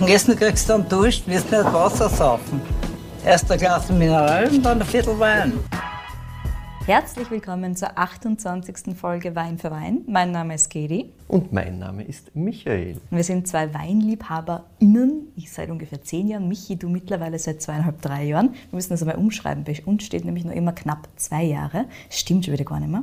Und Essen kriegst du dann Dusch, wirst nicht Wasser saufen. Erst ein Glas Mineral und dann ein Viertel Wein. Herzlich willkommen zur 28. Folge Wein für Wein. Mein Name ist Gedi. Und mein Name ist Michael. Wir sind zwei WeinliebhaberInnen. Ich seit ungefähr zehn Jahren. Michi, du mittlerweile seit zweieinhalb, drei Jahren. Wir müssen das einmal umschreiben. Bei uns steht nämlich noch immer knapp zwei Jahre. Stimmt schon wieder gar nicht mehr.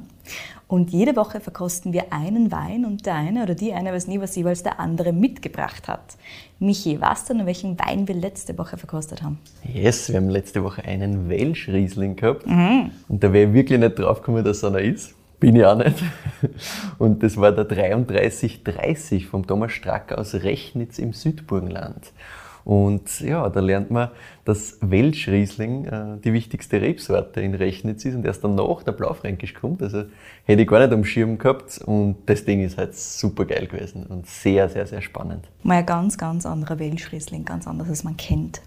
Und jede Woche verkosten wir einen Wein und der eine oder die eine weiß nie, was jeweils der andere mitgebracht hat. Michi, weißt du noch, welchen Wein wir letzte Woche verkostet haben? Yes, wir haben letzte Woche einen Welsch Riesling gehabt. Mhm. Und da wäre ich wirklich nicht drauf gekommen, dass er einer ist. Bin ich auch nicht. Und das war der 3330 vom Thomas Strack aus Rechnitz im Südburgenland. Und ja, da lernt man, dass Welschriesling äh, die wichtigste Rebsorte in Rechnitz ist und erst danach der Blaufränkisch kommt. Also hätte ich gar nicht am Schirm gehabt und das Ding ist halt super geil gewesen und sehr, sehr, sehr spannend. Mal ein ganz, ganz anderer Welschriesling, ganz anders, als man kennt.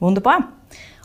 Wunderbar.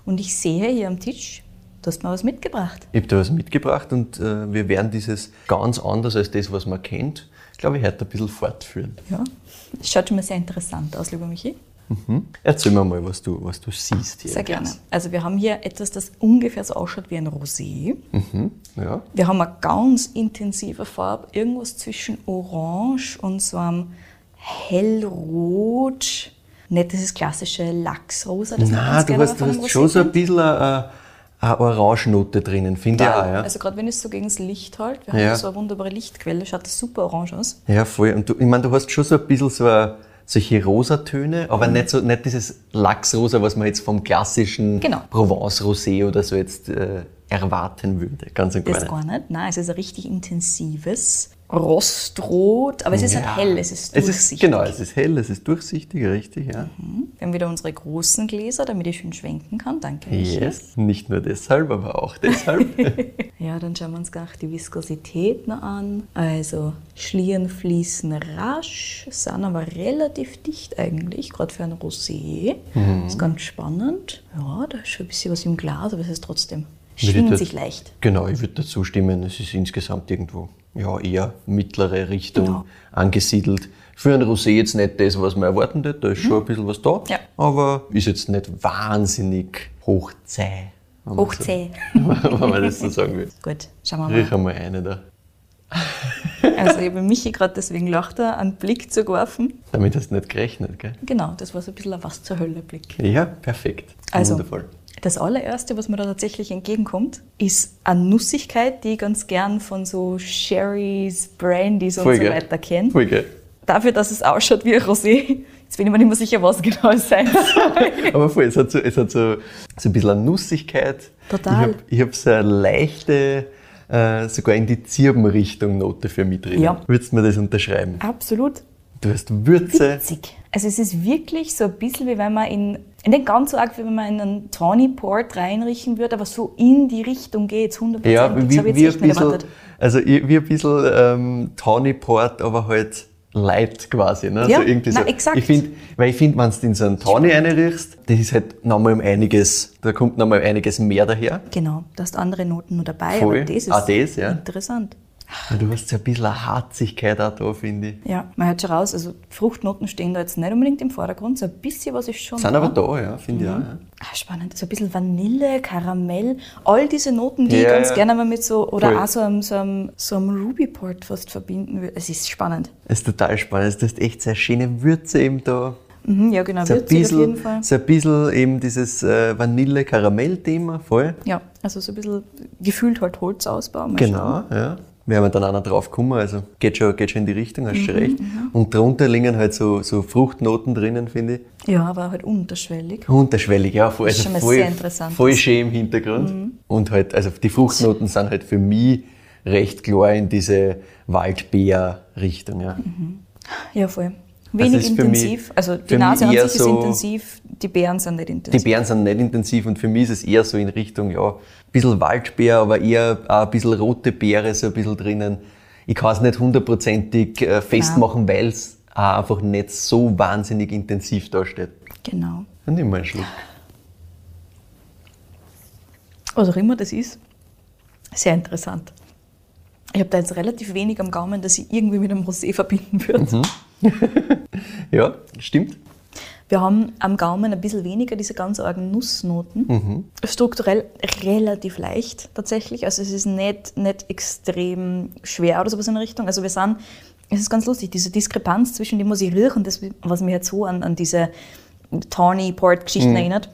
Und ich sehe hier am Tisch, du hast mir was mitgebracht. Ich habe da was mitgebracht und äh, wir werden dieses ganz anders als das, was man kennt, glaube ich, heute ein bisschen fortführen. Ja, das schaut schon mal sehr interessant aus, lieber Michi. Mhm. Erzähl mir mal, was du, was du siehst hier. Sehr gerne. Also wir haben hier etwas, das ungefähr so ausschaut wie ein Rosé. Mhm. Ja. Wir haben eine ganz intensive Farbe, irgendwas zwischen Orange und so einem hellrot. Nicht dieses klassische Lachsrosa. Das Nein, du hast, du hast schon so ein bisschen eine, eine Orangenote drinnen, finde ich auch. Ja. Also gerade wenn es so gegen das Licht halt, wir haben ja. so eine wunderbare Lichtquelle, schaut das super orange aus. Ja, voll. Und du, ich meine, du hast schon so ein bisschen so eine solche Rosatöne, aber mhm. nicht, so, nicht dieses Lachsrosa, was man jetzt vom klassischen genau. Provence-Rosé oder so jetzt äh, erwarten würde. Ganz und gar das nicht. gar nicht. Nein, es ist ein richtig intensives Rostrot, aber es ist halt ja. halt hell, es ist durchsichtig. Es ist, genau, es ist hell, es ist durchsichtig, richtig, ja. Mhm. Wir haben wieder unsere großen Gläser, damit ich schön schwenken kann. Danke. Yes, nicht nur deshalb, aber auch deshalb. ja, dann schauen wir uns gleich die Viskosität noch an. Also Schlieren fließen rasch, sind aber relativ dicht eigentlich, gerade für ein Rosé. Mhm. Das ist ganz spannend. Ja, da ist schon ein bisschen was im Glas, aber es ist trotzdem schwingt sich leicht. Genau, ich würde dazu stimmen, es ist insgesamt irgendwo ja, eher mittlere Richtung genau. angesiedelt. Für ein Rosé jetzt nicht das, was man erwarten hätte, da ist mhm. schon ein bisschen was da, ja. aber ist jetzt nicht wahnsinnig hochzäh. Hochzäh. So, wenn man das so sagen will. Gut, schauen wir mal. Riech einmal eine da. Also ich habe Michi gerade deswegen lacht er einen Blick zugeworfen. Damit hast du nicht gerechnet, gell? Genau, das war so ein bisschen ein Was zur Hölle Blick. Ja, perfekt. Also, Wundervoll. Das allererste, was mir da tatsächlich entgegenkommt, ist eine Nussigkeit, die ich ganz gern von so Sherrys, Brandys und Voll so weiter kenne. Voll geil. Dafür, dass es ausschaut wie ein Rosé. Jetzt bin ich mir nicht mehr sicher, was genau es sein soll. Aber voll, es hat so, es hat so, so ein bisschen eine Nussigkeit. Total. Ich habe hab so eine leichte, äh, sogar in die Zirbenrichtung Note für mich drin. Ja. Würdest du mir das unterschreiben? Absolut. Du hast Würze. Witzig. Also es ist wirklich so ein bisschen wie wenn man in, nicht ganz so arg, wie wenn man in einen Tawny Port reinriechen würde, aber so in die Richtung geht es 100%. Ja, wie, wie, wie ein bisschen, also wie ein bisschen ähm, Tawny Port, aber halt light quasi. Ne? Ja, so irgendwie so. exakt. Ich find, weil ich finde, wenn du in so einen Tawny reinriechst, das ist halt nochmal um einiges, da kommt nochmal einiges mehr daher. Genau, da hast andere Noten noch dabei, Voll. aber das ist ah, das, ja. interessant. Du hast ja ein bisschen eine Harzigkeit auch da, finde ich. Ja, man hört schon raus, also Fruchtnoten stehen da jetzt nicht unbedingt im Vordergrund, so ein bisschen was ist schon Sind da. aber da, ja, finde mhm. ich auch. Ja. Ah, spannend, so ein bisschen Vanille, Karamell, all diese Noten, die ja, ich ganz ja. gerne mal mit so, oder Voll. auch so einem, so einem, so einem Ruby Port fast verbinden würde. Es ist spannend. Es ist total spannend, du hast echt sehr schöne Würze eben da. Mhm, ja, genau, so würzig bisschen, auf jeden Fall. So ein bisschen eben dieses äh, Vanille-Karamell-Thema, voll. Ja, also so ein bisschen gefühlt halt Holzausbau. Genau, schauen. ja wir dann auch noch drauf kommen. Also geht schon, geht schon in die Richtung, hast mhm, schon recht. Mhm. Und drunter liegen halt so, so Fruchtnoten drinnen, finde ich. Ja, aber halt unterschwellig. Unterschwellig, ja. Voll, das ist also voll, sehr interessant. Voll schön im Hintergrund. Mhm. Und halt, also die Fruchtnoten sind halt für mich recht klar in diese Waldbeer-Richtung. Ja. Mhm. ja, voll. Wenig also intensiv. Also die Nase an sich ist so, intensiv, die Beeren sind nicht intensiv. Die Beeren sind nicht intensiv und für mich ist es eher so in Richtung, ja, ein bisschen Waldbeer, aber eher ein bisschen rote Beere so ein bisschen drinnen. Ich kann es nicht hundertprozentig äh, festmachen, weil es einfach nicht so wahnsinnig intensiv dasteht. Genau. Dann nimm mal einen Schluck. Was auch immer das ist, sehr interessant. Ich habe da jetzt relativ wenig am Gaumen, dass ich irgendwie mit einem Rosé verbinden würde. Mhm. ja, stimmt. Wir haben am Gaumen ein bisschen weniger diese ganz argen Nussnoten. Strukturell relativ leicht tatsächlich. Also es ist nicht, nicht extrem schwer oder sowas in der Richtung. Also wir sind, es ist ganz lustig, diese Diskrepanz zwischen dem, was ich rieche und das, was mich jetzt so an, an diese Tawny Port Geschichten erinnert,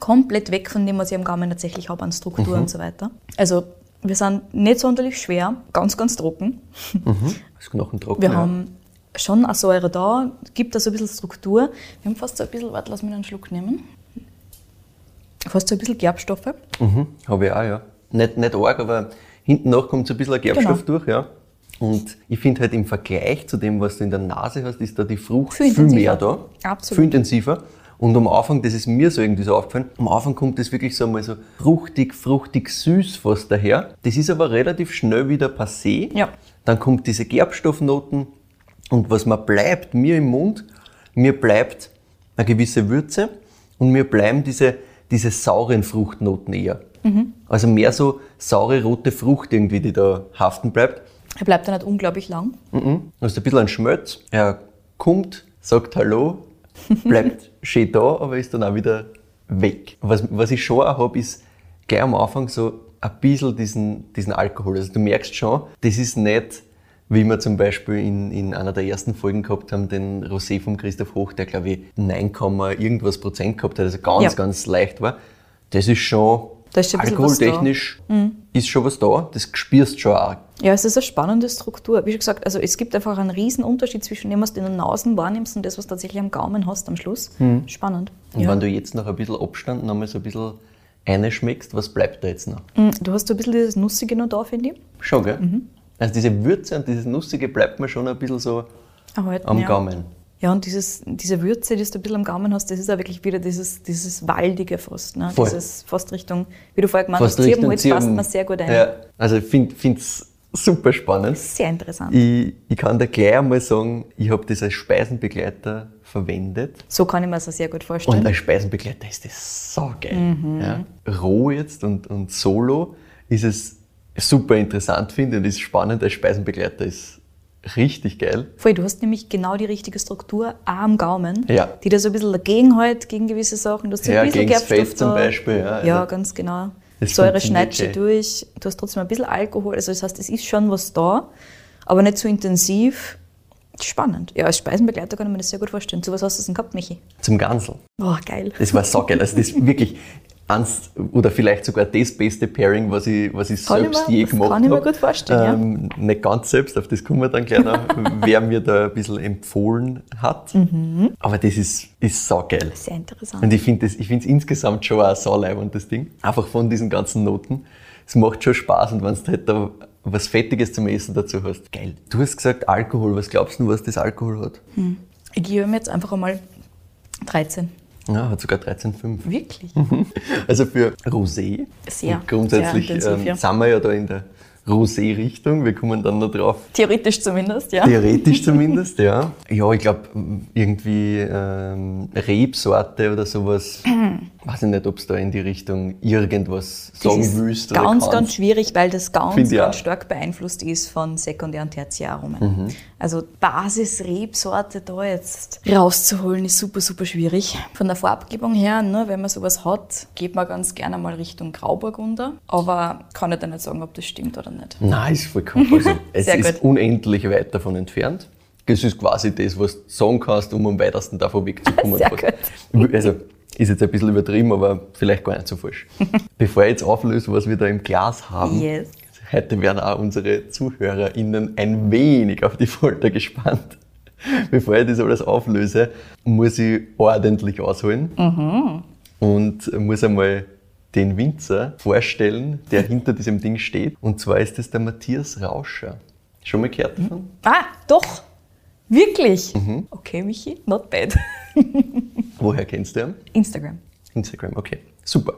komplett weg von dem, was ich am Gaumen tatsächlich habe an Struktur und so weiter. Also wir sind nicht sonderlich schwer, ganz, ganz trocken. Das Knochentrocken. Wir ja. haben schon eine Säure da, gibt da so ein bisschen Struktur. Wir haben fast so ein bisschen, warte, lass mich einen Schluck nehmen. Fast so ein bisschen Gerbstoffe. Mhm, habe ich auch, ja. Nicht, nicht arg, aber hinten nach kommt so ein bisschen ein Gerbstoff Genau. durch, ja. Und ich finde halt im Vergleich zu dem, was du in der Nase hast, ist da die Frucht Viel viel, mehr da. Absolut. Viel intensiver. Und am Anfang, das ist mir so irgendwie so aufgefallen, am Anfang kommt das wirklich so mal so fruchtig, fruchtig süß fast daher. Das ist aber relativ schnell wieder passé. Ja. Dann kommt diese Gerbstoffnoten und was mir bleibt, mir im Mund, mir bleibt eine gewisse Würze und mir bleiben diese, diese sauren Fruchtnoten eher. Also mehr so saure rote Frucht irgendwie, die da haften bleibt. Er bleibt dann nicht unglaublich lang. Mhm. Du hast ein bisschen einen Schmelz. Er kommt, sagt Hallo, bleibt schön da, aber ist dann auch wieder weg. Was, was ich schon auch habe, ist gleich am Anfang so ein bisschen diesen, diesen Alkohol. Also du merkst schon, das ist nicht, wie wir zum Beispiel in, in einer der ersten Folgen gehabt haben, den Rosé von Christoph Hoch, der glaube ich 9, irgendwas Prozent gehabt hat, also ganz, Ja. ganz leicht war. Das ist schon, ist schon da. Mhm. alkoholtechnisch ist schon was da, das spürst schon auch. Ja, es ist eine spannende Struktur. Wie schon gesagt, also es gibt einfach einen riesen Unterschied zwischen dem, was du in den Nasen wahrnimmst und das, was du tatsächlich am Gaumen hast am Schluss. Spannend. Und Ja. wenn du jetzt noch ein bisschen Abstand noch mal so ein bisschen einschmeckst, was bleibt da jetzt noch? Mm, Du hast so ein bisschen dieses Nussige noch da, finde ich. Schon, gell? Mhm. Also diese Würze und dieses Nussige bleibt mir schon ein bisschen so Erhalten, am ja. Gaumen. Ja, und dieses, diese Würze, die du ein bisschen am Gaumen hast, das ist auch wirklich wieder dieses, dieses Waldige fast. Ne? Voll. Dieses fast Richtung, wie du vorher gemeint Fast hast, Zirbenholz passt mir sehr gut ein. Ja, also ich finde es super spannend. Sehr interessant. Ich, ich kann dir gleich einmal sagen, ich habe das als Speisenbegleiter verwendet. So kann ich mir das auch sehr gut vorstellen. Und als Speisenbegleiter ist das so geil. Mhm. Ja. Roh jetzt und, und solo ist es super interessant, finde und ist spannend. Als Speisenbegleiter ist richtig geil. Voll, du hast nämlich genau die richtige Struktur am Gaumen, Ja. die da so ein bisschen dagegen hält gegen gewisse Sachen. Du hast so Ja, ein bisschen gegen's Fett zum. Beispiel, ja, Ja, also ganz genau. Säure schneidet gleich. durch. Du hast trotzdem ein bisschen Alkohol. Also das heißt, es ist schon was da, aber nicht so intensiv. Spannend. Ja, als Speisenbegleiter kann ich mir das sehr gut vorstellen. Zu was hast du denn gehabt, Michi? Zum Gansel. Boah, geil. Das war so geil. Also das ist wirklich eins oder vielleicht sogar das beste Pairing, was ich, was ich Kann ich selbst mir- je das gemacht kann ich mir hab. gut vorstellen, ja. Nicht ganz selbst, auf das kommen wir dann gleich noch, wer mir da ein bisschen empfohlen hat. Mhm. Aber das ist, ist so geil. Sehr interessant. Und ich finde es insgesamt schon auch so leibend, das Ding. Einfach von diesen ganzen Noten. Es macht schon Spaß und wenn du halt da was Fettiges zum Essen dazu hast, geil. Du hast gesagt Alkohol. Was glaubst du, was das Alkohol hat? Ich gebe mir jetzt einfach einmal 13. Ja, hat sogar 13,5. Wirklich? Also für Rosé. Sehr, Und grundsätzlich sehr intensiv, ähm, ja. sind wir ja da in der Rosé-Richtung. Wir kommen dann noch drauf. Theoretisch zumindest, ja. Theoretisch zumindest, ja. Ja, ich glaube, irgendwie ähm, Rebsorte oder sowas. Weiß ich nicht, ob es da in die Richtung irgendwas Das sagen ist willst oder ganz, kannst. ganz schwierig, weil das ganz, ganz stark beeinflusst ist von Sekundär- und Tertiäraromen. Mhm. Also Basis-Rebsorte da jetzt rauszuholen, ist super, super schwierig. Von der Farbgebung her, ne, wenn man sowas hat, geht man ganz gerne mal Richtung Grauburgunder. Aber kann ich dann nicht sagen, ob das stimmt oder nicht. Nein, ist vollkommen. Also, es Sehr ist gut. unendlich weit davon entfernt. Das ist quasi das, was du sagen kannst, um am weitesten davon wegzukommen. Sehr gut. Also, ist jetzt ein bisschen übertrieben, aber vielleicht gar nicht so falsch. Bevor ich jetzt auflöse, was wir da im Glas haben, Yes. Heute werden auch unsere ZuhörerInnen ein wenig auf die Folter gespannt. Bevor ich das alles auflöse, muss ich ordentlich ausholen und muss einmal den Winzer vorstellen, der hinter diesem Ding steht. Und zwar ist das der Matthias Rauscher. Schon mal gehört davon? Ah, doch! Wirklich? Mhm. Okay, Michi, not bad. Woher kennst du ihn? Instagram. Instagram, okay. Super.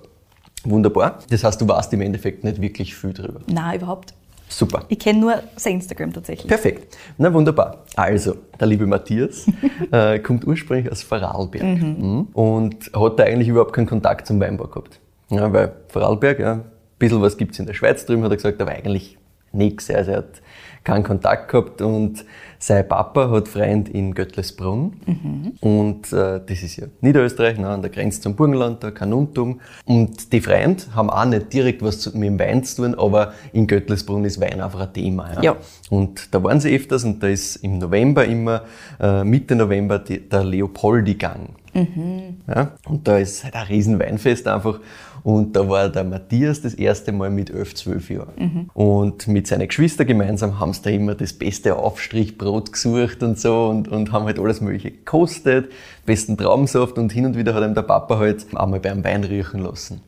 Wunderbar. Das heißt, du weißt im Endeffekt nicht wirklich viel drüber. Na, überhaupt. Super. Ich kenne nur sein Instagram tatsächlich. Perfekt. Na wunderbar. Also, der liebe Matthias äh, kommt ursprünglich aus Vorarlberg Mhm. und hat da eigentlich überhaupt keinen Kontakt zum Weinbau gehabt. Ja, weil Vorarlberg, ja, ein bisschen was gibt es in der Schweiz drüben, hat er gesagt, aber eigentlich nichts. Also er hat keinen Kontakt gehabt und sein Papa hat Freund in Göttlesbrunn mhm. und äh, das ist ja Niederösterreich, ne, an der Grenze zum Burgenland, da Kanuntum. Und die Freunde haben auch nicht direkt was mit dem Wein zu tun, aber in Göttlesbrunn ist Wein einfach ein Thema. Ja. ja. Und da waren sie öfters und da ist im November immer, äh, Mitte November, die, der Leopoldi-Gang. Mhm. Ja, und da ist halt ein riesen Weinfest einfach. Und da war der Matthias das erste Mal mit 11, 12 Jahren. Mhm. Und mit seinen Geschwistern gemeinsam haben sie da immer das beste Aufstrichbrot gesucht und so und, und haben halt alles Mögliche gekostet, besten Traubensaft und hin und wieder hat ihm der Papa halt einmal beim Wein riechen lassen.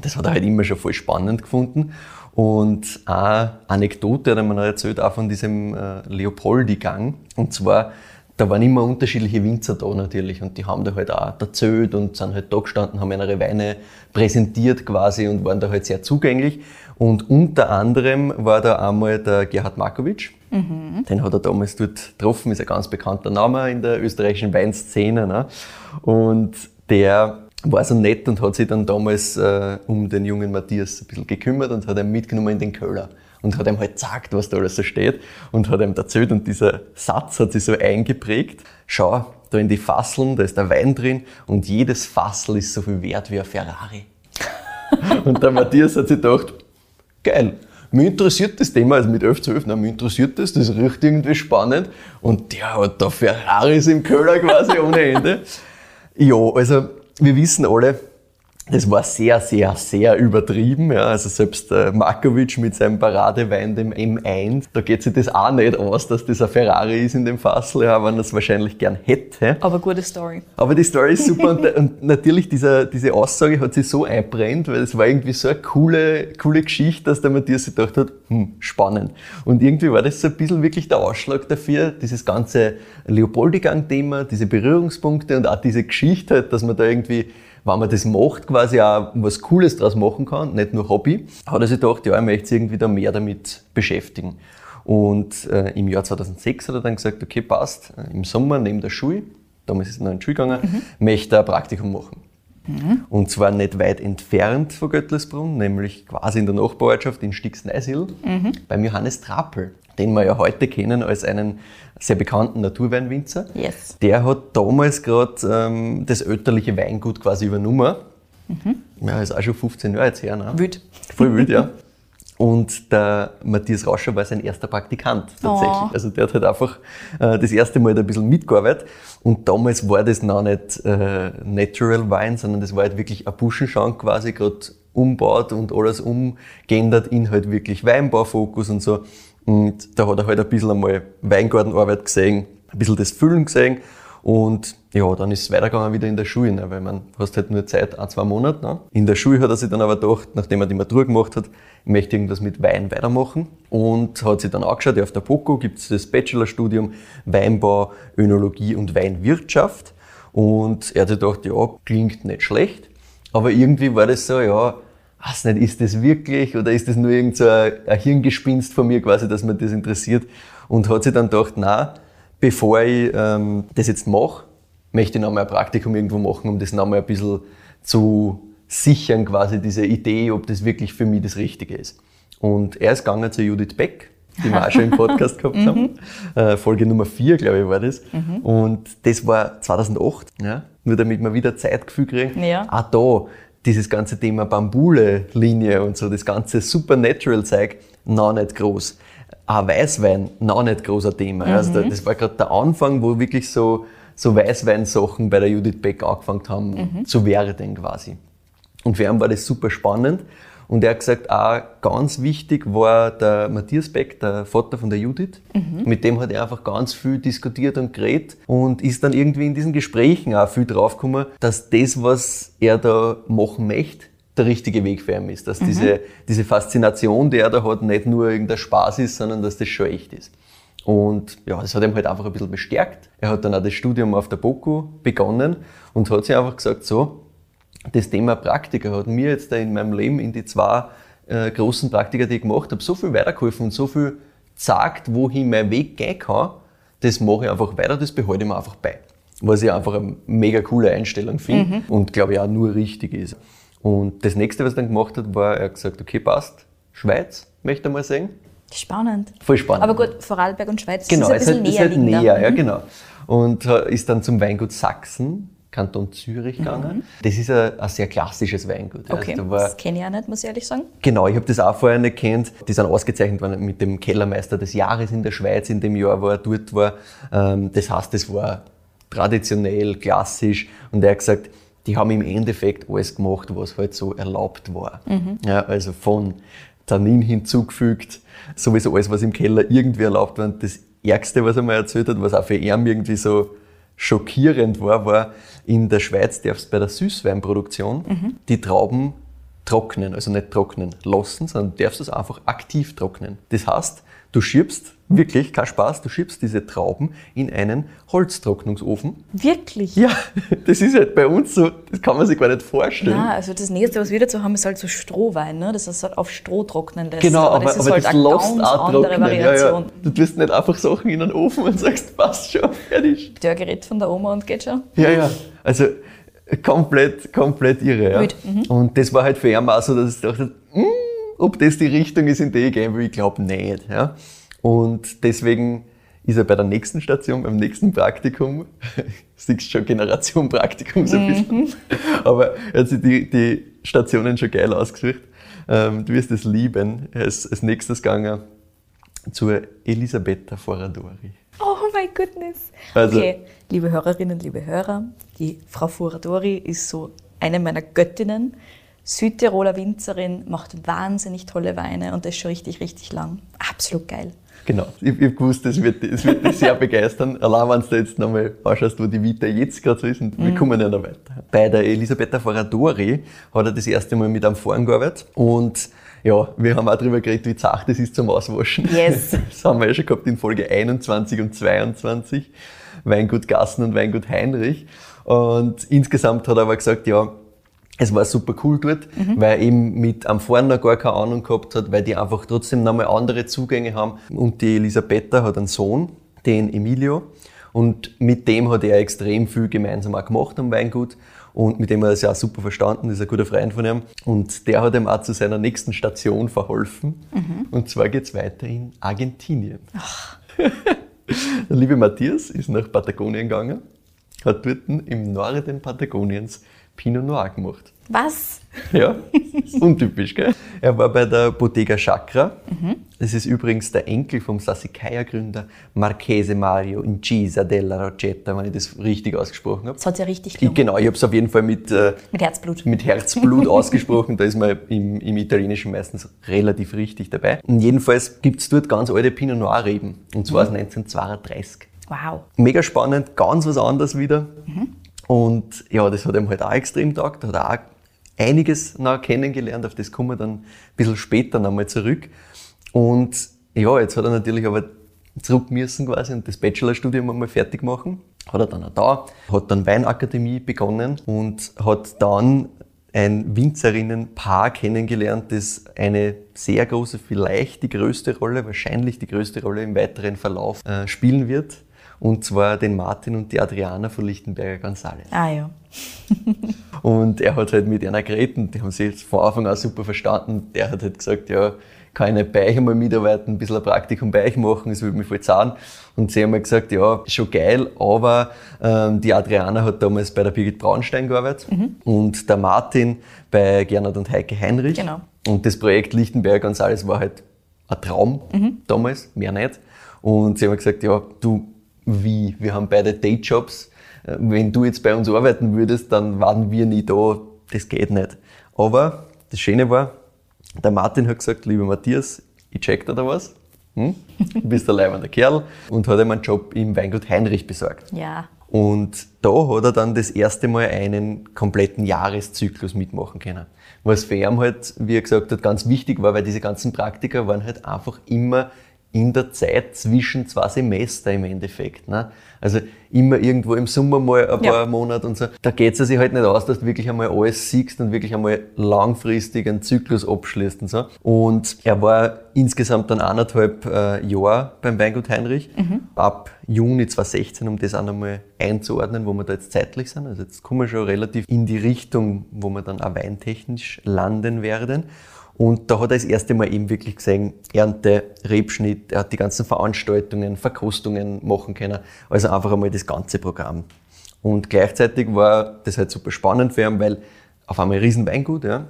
Das hat er halt immer schon voll spannend gefunden. Und eine Anekdote hat er mir noch erzählt, auch von diesem äh, Leopoldi-Gang. Und zwar, da waren immer unterschiedliche Winzer da natürlich und die haben da halt auch erzählt und sind halt da gestanden, haben ihre Weine präsentiert quasi und waren da halt sehr zugänglich. Und unter anderem war da einmal der Gerhard Markovic. Mhm. Den hat er damals dort getroffen, ist ein ganz bekannter Name in der österreichischen Weinszene. Ne? Und der war so nett und hat sich dann damals äh, um den jungen Matthias ein bisschen gekümmert und hat ihn mitgenommen in den Köhler und hat ihm halt gesagt, was da alles so steht und hat ihm erzählt und dieser Satz hat sich so eingeprägt. Schau, da in die Fasseln, da ist der Wein drin und jedes Fassel ist so viel wert wie ein Ferrari. und der Matthias hat sich gedacht, geil, mir interessiert das Thema, also mit 11 zu 11, nein, mir interessiert das, das riecht irgendwie spannend und der hat da Ferraris im Köhler quasi ohne Ende. Ja, also wir wissen alle, das war sehr, sehr, sehr übertrieben. Ja. Also selbst äh, Markovic mit seinem Paradewein, dem M1, da geht sich das auch nicht aus, dass das ein Ferrari ist in dem Fassel, ja, wenn er es wahrscheinlich gern hätte. Aber gute Story. Aber die Story ist super und, und, natürlich dieser, diese Aussage hat sich so einbrennt, weil es war irgendwie so eine coole, coole Geschichte, dass der Matthias sich gedacht hat, hm, spannend. Und irgendwie war das so ein bisschen wirklich der Ausschlag dafür, dieses ganze Leopoldigang-Thema, diese Berührungspunkte und auch diese Geschichte, halt, dass man da irgendwie wenn man das macht, quasi auch was Cooles draus machen kann, nicht nur Hobby, hat er sich gedacht, ja, er möchte sich irgendwie da mehr damit beschäftigen. Und äh, im Jahr 2006 hat er dann gesagt, okay, passt, äh, im Sommer neben der Schule, damals ist er noch in die Schule gegangen, mhm. möchte er ein Praktikum machen. Mhm. Und zwar nicht weit entfernt von Göttlesbrunn, nämlich quasi in der Nachbarortschaft in Stixneisil, mhm. beim Johannes Trapel, den wir ja heute kennen als einen sehr bekannten Naturweinwinzer. Yes. Der hat damals gerade ähm, das ötterliche Weingut quasi übernommen. Mhm. Ja, ist auch schon 15 Jahre jetzt her. Ne? Wild. Voll wild, ja. Und der Matthias Rauscher war sein erster Praktikant tatsächlich. Oh. Also der hat halt einfach äh, das erste Mal da ein bisschen mitgearbeitet. Und damals war das noch nicht äh, Natural Wein, sondern das war halt wirklich ein Buschenschank quasi, gerade umbaut und alles umgeändert in halt wirklich Weinbaufokus und so. Und da hat er halt ein bisschen einmal Weingartenarbeit gesehen, ein bisschen das Füllen gesehen. Und ja, dann ist es weitergegangen wieder in der Schule, ne? weil man hast halt nur Zeit, ein, zwei Monate. Ne? In der Schule hat er sich dann aber gedacht, nachdem er die Matur gemacht hat, ich möchte irgendwas mit Wein weitermachen und hat sich dann angeschaut, ja, auf der POCO gibt es das Bachelorstudium Weinbau, Önologie und Weinwirtschaft. Und er hat sich gedacht, ja, klingt nicht schlecht, aber irgendwie war das so, ja, weiß nicht, ist das wirklich oder ist das nur irgend so ein, ein Hirngespinst von mir quasi, dass man das interessiert? Und hat sich dann gedacht, na, bevor ich ähm, das jetzt mache, möchte ich nochmal ein Praktikum irgendwo machen, um das nochmal ein bisschen zu sichern, quasi diese Idee, ob das wirklich für mich das Richtige ist. Und er ist gegangen zu Judith Beck, die wir auch schon im Podcast gehabt haben. Mhm. Äh, Folge Nummer 4, glaube ich, war das. Mhm. Und das war 2008, ja? nur damit wir wieder Zeitgefühl kriegen. Ja. Auch da dieses ganze Thema Bambule-Linie und so, das ganze Supernatural-Zeug, noch nicht groß. Auch Weißwein, noch nicht großer Thema. Mhm. Also das war gerade der Anfang, wo wirklich so, so Weißweinsachen bei der Judith Beck angefangen haben mhm. zu werden quasi. Und für ihn war das super spannend. Und er hat gesagt, auch ganz wichtig war der Matthias Beck, der Vater von der Judith. Mhm. Mit dem hat er einfach ganz viel diskutiert und geredet und ist dann irgendwie in diesen Gesprächen auch viel draufgekommen, dass das, was er da machen möchte, der richtige Weg für ihn ist. Dass mhm. diese, diese Faszination, die er da hat, nicht nur irgendein Spaß ist, sondern dass das schon echt ist. Und ja, das hat ihm halt einfach ein bisschen bestärkt. Er hat dann auch das Studium auf der BOKU begonnen und hat sich einfach gesagt, so, das Thema Praktiker hat mir jetzt in meinem Leben in die zwei äh, großen Praktika, die ich gemacht habe, so viel weitergeholfen und so viel sagt, wohin mein Weg gehen kann, das mache ich einfach weiter, das behalte ich mir einfach bei. Was ich einfach eine mega coole Einstellung finde mhm. und glaube ich auch nur richtig ist. Und das nächste, was er dann gemacht hat, war, er hat gesagt, okay, passt, Schweiz möchte er mal sehen. Spannend. Voll spannend. Aber gut, Vorarlberg und Schweiz Genau, ist ein ist bisschen halt, ist näher halt liegender. näher, ja Mhm. genau. Und äh, ist dann zum Weingut Sachsen, Kanton Zürich gegangen. Das ist ein, ein sehr klassisches Weingut. Mhm. Okay, Also da war, das kenne ich auch nicht, muss ich ehrlich sagen. Genau, ich habe das auch vorher nicht kennt. Die sind ausgezeichnet worden mit dem Kellermeister des Jahres in der Schweiz in dem Jahr, wo er dort war. Ähm, das heißt, es war traditionell, klassisch. Und er hat gesagt, die haben im Endeffekt alles gemacht, was halt so erlaubt war. Ja, also von Tannin hinzugefügt, sowieso alles, was im Keller irgendwie erlaubt war. Und das Ärgste, was er mir erzählt hat, was auch für ihn irgendwie so schockierend war, war, in der Schweiz darfst du bei der Süßweinproduktion die Trauben trocknen, also nicht trocknen lassen, sondern du darfst es einfach aktiv trocknen. Das heißt, du schiebst, wirklich, kein Spaß, du schiebst diese Trauben in einen Holztrocknungsofen. Wirklich? Ja, das ist halt bei uns so, das kann man sich gar nicht vorstellen. Ja, also das nächste, was wir dazu haben, ist halt so Strohwein, ne? das es halt auf Stroh trocknen lässt. Genau, aber, das ist aber halt das eine lässt ganz auch andere trocknen. Ja, Variation. ja. Du tust nicht einfach Sachen in den Ofen und sagst, passt schon, fertig. Der Gerät von der Oma und geht schon. Ja, ja. Also komplett, komplett irre. Ja. Mhm. Und das war halt für ihn auch so, dass ich dachte, "Mm, ob das die Richtung ist, in die ich gehen will, ich glaube nicht. Ja. Und deswegen ist er bei der nächsten Station, beim nächsten Praktikum, siehst schon Generation Praktikum so ein bisschen, aber er hat sich die, die Stationen schon geil ausgesucht. Ähm, du wirst es lieben. Er ist als nächstes gegangen zur Elisabetta Foradori. Oh my goodness. Also- okay, liebe Hörerinnen, liebe Hörer, die Frau Furadori ist so eine meiner Göttinnen. Südtiroler Winzerin, macht wahnsinnig tolle Weine und das schon richtig, richtig lang. Absolut geil. Genau. Ich, ich habe gewusst, es wird, es wird dich sehr begeistern. Allein wenn du jetzt nochmal anschaust, wo die Vita jetzt gerade so ist, und wir kommen ja noch weiter. Bei der Elisabetta Foradori hat er das erste Mal mit einem Fahren gearbeitet und ja, wir haben auch darüber geredet, wie zart das ist zum Auswaschen. Yes. Das haben wir ja schon gehabt in Folge 21 und 22. Weingut Gassen und Weingut Heinrich. Und insgesamt hat er aber gesagt, ja, es war super cool dort, weil er eben mit am Fahren noch gar keine Ahnung gehabt hat, weil die einfach trotzdem nochmal andere Zugänge haben. Und die Elisabetta hat einen Sohn, den Emilio. Und mit dem hat er extrem viel gemeinsam auch gemacht am Weingut. Und mit dem hat er sich auch super verstanden, das ist ein guter Freund von ihm. Und der hat ihm auch zu seiner nächsten Station verholfen. Und zwar geht's weiter in Argentinien. Der liebe Matthias ist nach Patagonien gegangen, hat dort im Norden Patagoniens Pinot Noir gemacht. Was? Ja, ist untypisch, gell? Er war bei der Bottega Chakra. Das ist übrigens der Enkel vom Sassicaia-Gründer Marchese Mario Incisa della Rocetta, wenn ich das richtig ausgesprochen habe. Das hat ja richtig Ich, gelungen. genau, ich habe es auf jeden Fall mit, äh, Mit Herzblut. mit Herzblut ausgesprochen. Da ist man im, im Italienischen meistens relativ richtig dabei. Und jedenfalls gibt es dort ganz alte Pinot Noir-Reben. Und zwar aus 1932. Wow. Mega spannend, ganz was anderes wieder. Und ja, das hat ihm halt auch extrem taugt. Hat auch einiges noch kennengelernt, auf das kommen wir dann ein bisschen später nochmal zurück. Und ja, jetzt hat er natürlich aber zurück müssen quasi und das Bachelorstudium einmal fertig machen. Hat er dann auch da, hat dann Weinakademie begonnen und hat dann ein Winzerinnenpaar kennengelernt, das eine sehr große, vielleicht die größte Rolle, wahrscheinlich die größte Rolle im weiteren Verlauf äh, spielen wird. Und zwar den Martin und die Adriana von Lichtenberger González. Ah ja. Und er hat halt mit einer geredet die haben sich von Anfang an super verstanden. Der hat halt gesagt, ja, kann ich nicht bei euch einmal mitarbeiten, ein bisschen ein Praktikum bei euch machen, das würde mich voll zahlen. Und sie haben mir gesagt, ja, schon geil, aber ähm, die Adriana hat damals bei der Birgit Braunstein gearbeitet und der Martin bei Gernot und Heike Heinrich. Genau. Und das Projekt Lichtenberg und alles war halt ein Traum damals, mehr nicht. Und sie haben gesagt, ja, du, wie? Wir haben beide Dayjobs. Äh, Wenn du jetzt bei uns arbeiten würdest, dann waren wir nie da. Das geht nicht. Aber das Schöne war, der Martin hat gesagt, lieber Matthias, ich check dir da was. Hm? Du bist ein leibender Kerl und hat ihm einen Job im Weingut Heinrich besorgt. Ja. Und da hat er dann das erste Mal einen kompletten Jahreszyklus mitmachen können. Was für ihn halt, wie er gesagt hat, ganz wichtig war, weil diese ganzen Praktika waren halt einfach immer in der Zeit zwischen zwei Semester im Endeffekt. Ne? Also immer irgendwo im Sommer mal ein Ja. paar Monate und so. Da geht es sich halt nicht aus, dass du wirklich einmal alles siehst und wirklich einmal langfristig einen Zyklus abschließt und so. Und er war insgesamt dann eineinhalb äh, Jahre beim Weingut Heinrich. Ab Juni 2016, um das auch nochmal einzuordnen, wo wir da jetzt zeitlich sind. Also jetzt kommen wir schon relativ in die Richtung, wo wir dann auch weintechnisch landen werden. Und da hat er das erste Mal eben wirklich gesehen, Ernte, Rebschnitt, er hat die ganzen Veranstaltungen, Verkostungen machen können. Also einfach einmal das ganze Programm. Und gleichzeitig war das halt super spannend für ihn, weil auf einmal ein Riesenweingut, ja.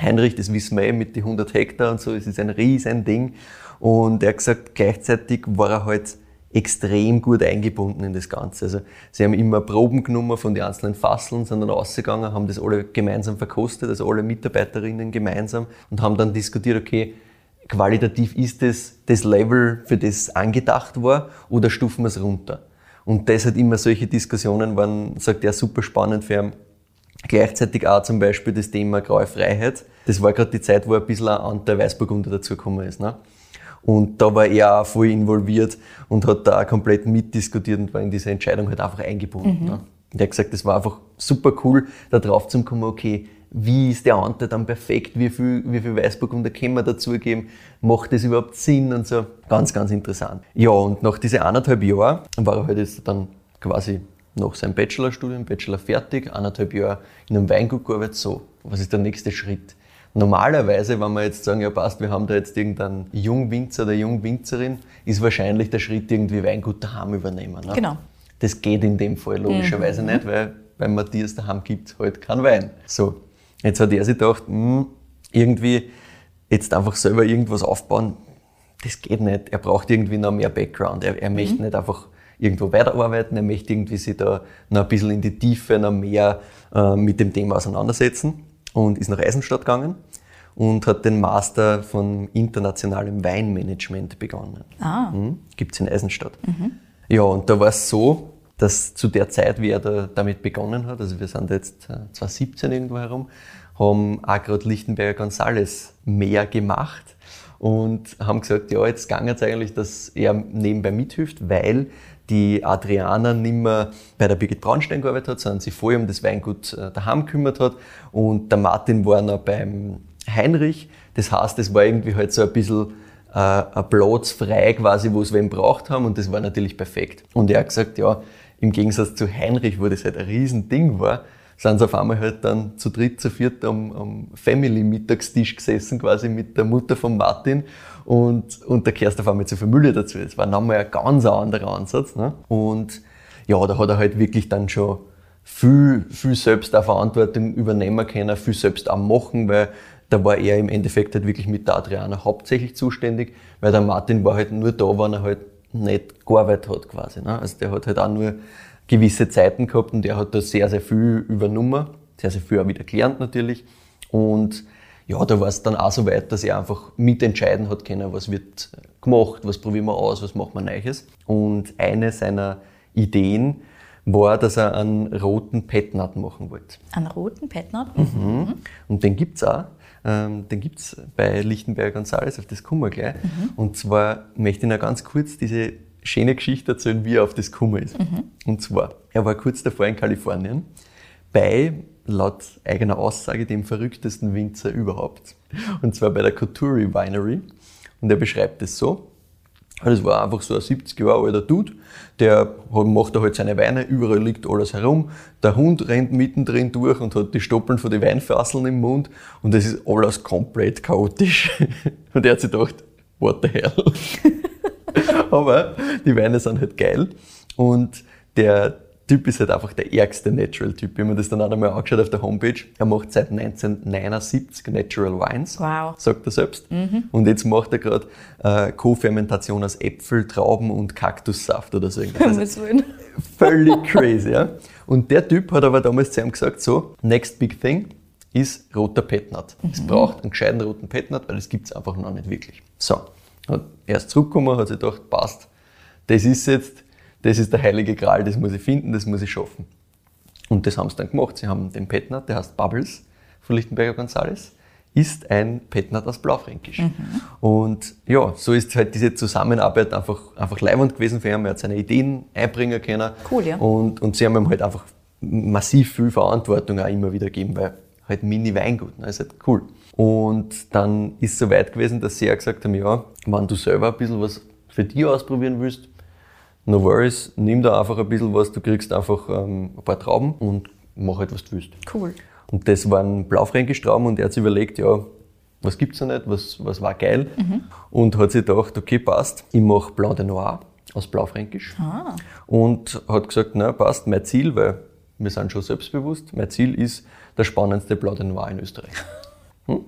Heinrich, das wissen wir eh, mit den 100 Hektar und so, es ist ein riesen Ding. Und er hat gesagt, gleichzeitig war er halt extrem gut eingebunden in das Ganze. Also sie haben immer Proben genommen von den einzelnen Fasseln, sind dann rausgegangen, haben das alle gemeinsam verkostet, also alle Mitarbeiterinnen gemeinsam und haben dann diskutiert, okay, qualitativ ist das das Level, für das angedacht war oder stufen wir es runter? Und das hat immer solche Diskussionen waren, sagt er, super spannend für ihn. Gleichzeitig auch zum Beispiel das Thema Graue Freiheit. Das war gerade die Zeit, wo ein bisschen ein Anteil Weißburgunder dazugekommen ist. Ne? Und da war er auch voll involviert und hat da auch komplett mitdiskutiert und war in diese Entscheidung halt einfach eingebunden. Mhm. Ne? Und er hat gesagt, das war einfach super cool, da drauf zu kommen, okay, wie ist der Anteil dann perfekt, wie viel, wie viel Weißburgunder können wir dazugeben, macht das überhaupt Sinn und so. Ganz, ganz interessant. Ja, und nach diesen anderthalb Jahren war er halt jetzt dann quasi nach seinem Bachelorstudium, Bachelor fertig, anderthalb Jahre in einem Weingut gearbeitet, so, was ist der nächste Schritt? Normalerweise, wenn wir jetzt sagen, ja passt, wir haben da jetzt irgendeinen Jungwinzer oder Jungwinzerin, ist wahrscheinlich der Schritt irgendwie Weingut daheim übernehmen. Ne? Genau. Das geht in dem Fall logischerweise mhm. nicht, weil bei Matthias daheim gibt es halt keinen Wein. So, jetzt hat er sich gedacht, mh, hm, irgendwie jetzt einfach selber irgendwas aufbauen, das geht nicht. Er braucht irgendwie noch mehr Background. Er, er mhm. möchte nicht einfach irgendwo weiterarbeiten, er möchte irgendwie sich da noch ein bisschen in die Tiefe, noch mehr äh, mit dem Thema auseinandersetzen und ist nach Eisenstadt gegangen und hat den Master von internationalem Weinmanagement begonnen. Ah. Mhm. Gibt es in Eisenstadt. Mhm. Ja, und da war es so, dass zu der Zeit, wie er da damit begonnen hat, also wir sind jetzt 2017 äh, irgendwo herum, haben auch gerade Lichtenberger Gonzales mehr gemacht und haben gesagt, ja, jetzt gang es eigentlich, dass er nebenbei mithilft, weil die Adriana nicht mehr bei der Birgit Braunstein gearbeitet hat, sondern sich vorher um das Weingut äh, daheim gekümmert hat. Und der Martin war noch beim Heinrich. Das heißt, es war irgendwie halt so ein bisschen äh, ein Platz frei quasi, wo es wen braucht haben. Und das war natürlich perfekt. Und er hat gesagt, ja, im Gegensatz zu Heinrich, wo das halt ein Riesending war, sind sie auf einmal halt dann zu dritt, zu viert am, am Family-Mittagstisch gesessen, quasi mit der Mutter von Martin und, und da kehrst du auf einmal zu Familie dazu. Das war nochmal ein ganz anderer Ansatz. Ne? Und ja, da hat er halt wirklich dann schon viel, viel selbst auch Verantwortung übernehmen können, viel selbst auch machen, weil da war er im Endeffekt halt wirklich mit der Adriana hauptsächlich zuständig, weil der Martin war halt nur da, wenn er halt nicht gearbeitet hat quasi. Ne? Also der hat halt auch nur gewisse Zeiten gehabt und der hat da sehr, sehr viel übernommen, sehr, sehr viel auch wieder gelernt natürlich. Und ja, da war es dann auch so weit, dass er einfach mitentscheiden hat können, was wird gemacht, was probieren wir aus, was machen wir Neues. Und eine seiner Ideen war, dass er einen roten Petnat machen wollte. Einen roten Petnat? Mhm. mhm. Und den gibt's auch. Ähm, den gibt's bei Lichtenberg Gonzales, auf das kommen wir gleich. Mhm. Und zwar möchte ich noch ganz kurz diese schöne Geschichte erzählen, wie er auf das gekommen ist. Mhm. Und zwar, er war kurz davor in Kalifornien bei, laut eigener Aussage, dem verrücktesten Winzer überhaupt. Und zwar bei der Couturi Winery. Und er beschreibt es so. Das war einfach so ein 70 Jahre alter Dude, der macht da halt seine Weine, überall liegt alles herum. Der Hund rennt mittendrin durch und hat die Stoppeln von den Weinfasseln im Mund und das ist alles komplett chaotisch. Und er hat sich gedacht, what the hell? Aber die Weine sind halt geil. Und der Typ ist halt einfach der ärgste Natural-Typ. Wenn man das dann auch einmal angeschaut auf der Homepage, er macht seit 1979 Natural Wines, wow. sagt er selbst. Mhm. Und jetzt macht er gerade äh, Co-Fermentation aus Äpfel, Trauben und Kaktussaft oder so irgendwas. Also völlig crazy, ja. Und der Typ hat aber damals zu ihm gesagt, so, next big thing ist roter Petnat. Mhm. Es braucht einen gescheiten roten Petnat, weil das gibt es einfach noch nicht wirklich. So, hat erst zurückgekommen, hat sich gedacht, passt, das ist jetzt, das ist der heilige Gral, das muss ich finden, das muss ich schaffen. Und das haben sie dann gemacht. Sie haben den Petnat, der heißt Bubbles von Lichtenberger Gonzales, ist ein Petnat aus Blaufränkisch. Mhm. Und ja, so ist halt diese Zusammenarbeit einfach, einfach leibend gewesen für ihn. Er hat seine Ideen einbringen können. Cool, ja. Und, und sie haben ihm halt einfach massiv viel Verantwortung auch immer wieder gegeben, weil halt Mini-Weingut, ne, ist halt cool. Und dann ist es so weit gewesen, dass sie auch gesagt haben, ja, wenn du selber ein bisschen was für dich ausprobieren willst, no worries, nimm da einfach ein bisschen was, du kriegst einfach ähm, ein paar Trauben und mach halt, was du willst. Cool. Und das waren Blaufränkisch Trauben und er hat sich überlegt, ja, was gibt's noch nicht, was, was war geil. Und hat sich gedacht, okay, passt, ich mache Blanc de Noir aus Blaufränkisch. Ah. Und hat gesagt, na passt, mein Ziel, weil wir sind schon selbstbewusst, mein Ziel ist der spannendste Blanc de Noir in Österreich. Hm?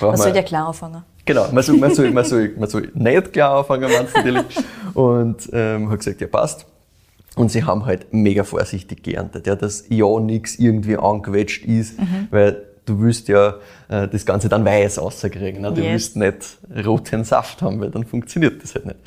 Man soll ja klar anfangen. Genau, man soll, man soll, man soll, man soll nicht klar anfangen, du natürlich. Und ähm, hat gesagt, ja passt. Und sie haben halt mega vorsichtig geerntet, ja, dass ja nichts irgendwie angequetscht ist, weil du willst ja äh, das Ganze dann weiß rauskriegen. Ne? Du Yes. willst nicht roten Saft haben, weil dann funktioniert das halt nicht.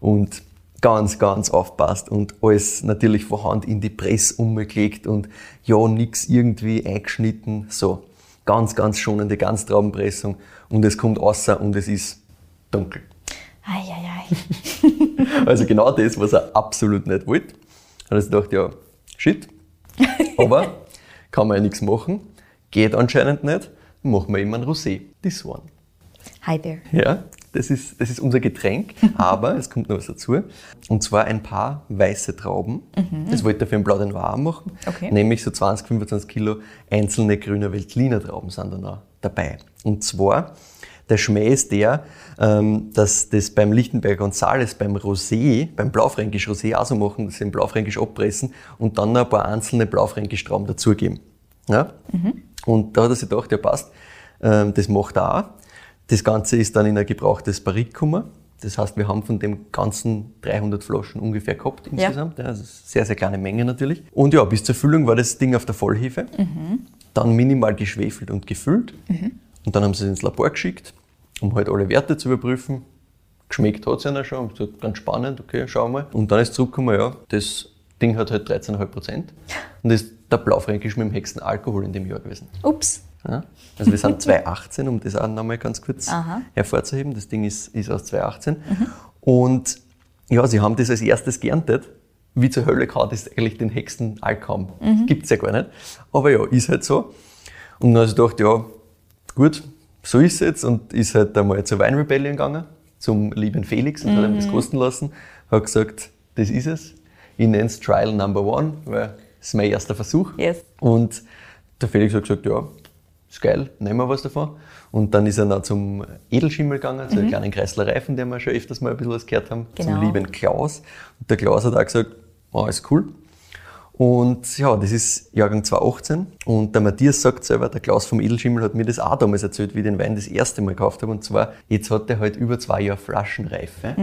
Und ganz, ganz aufpasst und alles natürlich von Hand in die Presse umgelegt und ja, nichts irgendwie eingeschnitten. So, ganz, ganz schonende Ganztraubenpressung und es kommt außer und es ist dunkel. Eieiei. Also genau das, was er absolut nicht wollte. Hat er sich gedacht, ja, shit. Aber kann man ja nichts machen. Geht anscheinend nicht. Dann machen wir ihm ein Rosé. This one. Hi there. Ja, das ist, das ist unser Getränk. Aber es kommt noch was dazu. Und zwar ein paar weiße Trauben. Das wollte er für ein Blau de Noir machen. Okay. Nämlich so 20, 25 Kilo einzelne grüner Veltliner Trauben sind da noch dabei. Und zwar, der Schmäh ist der, ähm, dass das beim Lichtenberger Gonzales, beim Rosé, beim Blaufränkisch Rosé auch so machen, dass sie den Blaufränkisch abpressen und dann noch ein paar einzelne Blaufränkisch Trauben dazugeben. Ja? Und da hat er sich gedacht, ja passt, ähm, das macht er auch. Das Ganze ist dann in ein gebrauchtes Barrique gekommen. Das heißt, wir haben von dem ganzen 300 Flaschen ungefähr gehabt insgesamt. Ja. das ist sehr, sehr kleine Menge natürlich. Und ja, bis zur Füllung war das Ding auf der Vollhefe. Dann minimal geschwefelt und gefüllt. Und dann haben sie es ins Labor geschickt, um halt alle Werte zu überprüfen. Geschmeckt hat es ja schon. Gesagt, ganz spannend, okay, schauen wir mal. Und dann ist zurückgekommen, ja, das Ding hat halt 13,5 Prozent. Und das ist der Blaufränkisch mit dem höchsten Alkohol in dem Jahr gewesen. Ups. Ja? Also wir sind 2018, um das auch nochmal ganz kurz Aha. hervorzuheben. Das Ding ist, ist aus 2018. Und ja, sie haben das als erstes geerntet. Wie zur Hölle kann das eigentlich den höchsten Alk haben? Gibt's ja gar nicht. Aber ja, ist halt so. Und dann habe ich gedacht, ja, gut, so ist es jetzt. Und ist halt einmal zur Wine Rebellion gegangen, zum lieben Felix und hat ihm das kosten lassen. Hat gesagt, das ist es. Ich nenne es Trial Number One, weil das ist mein erster Versuch. Yes. Und der Felix hat gesagt, ja, ist geil, nehmen wir was davon. Und dann ist er noch zum Edelschimmel gegangen, zu einem kleinen Kreisler Reifen, den wir schon öfters mal ein bisschen was gehört haben, Genau. zum lieben Klaus. Und der Klaus hat auch gesagt, oh, ist cool. Und ja, das ist Jahrgang 2018. Und der Matthias sagt selber, der Klaus vom Edelschimmel hat mir das auch damals erzählt, wie ich den Wein das erste Mal gekauft habe. Und zwar, jetzt hat er halt über zwei Jahre Flaschenreife.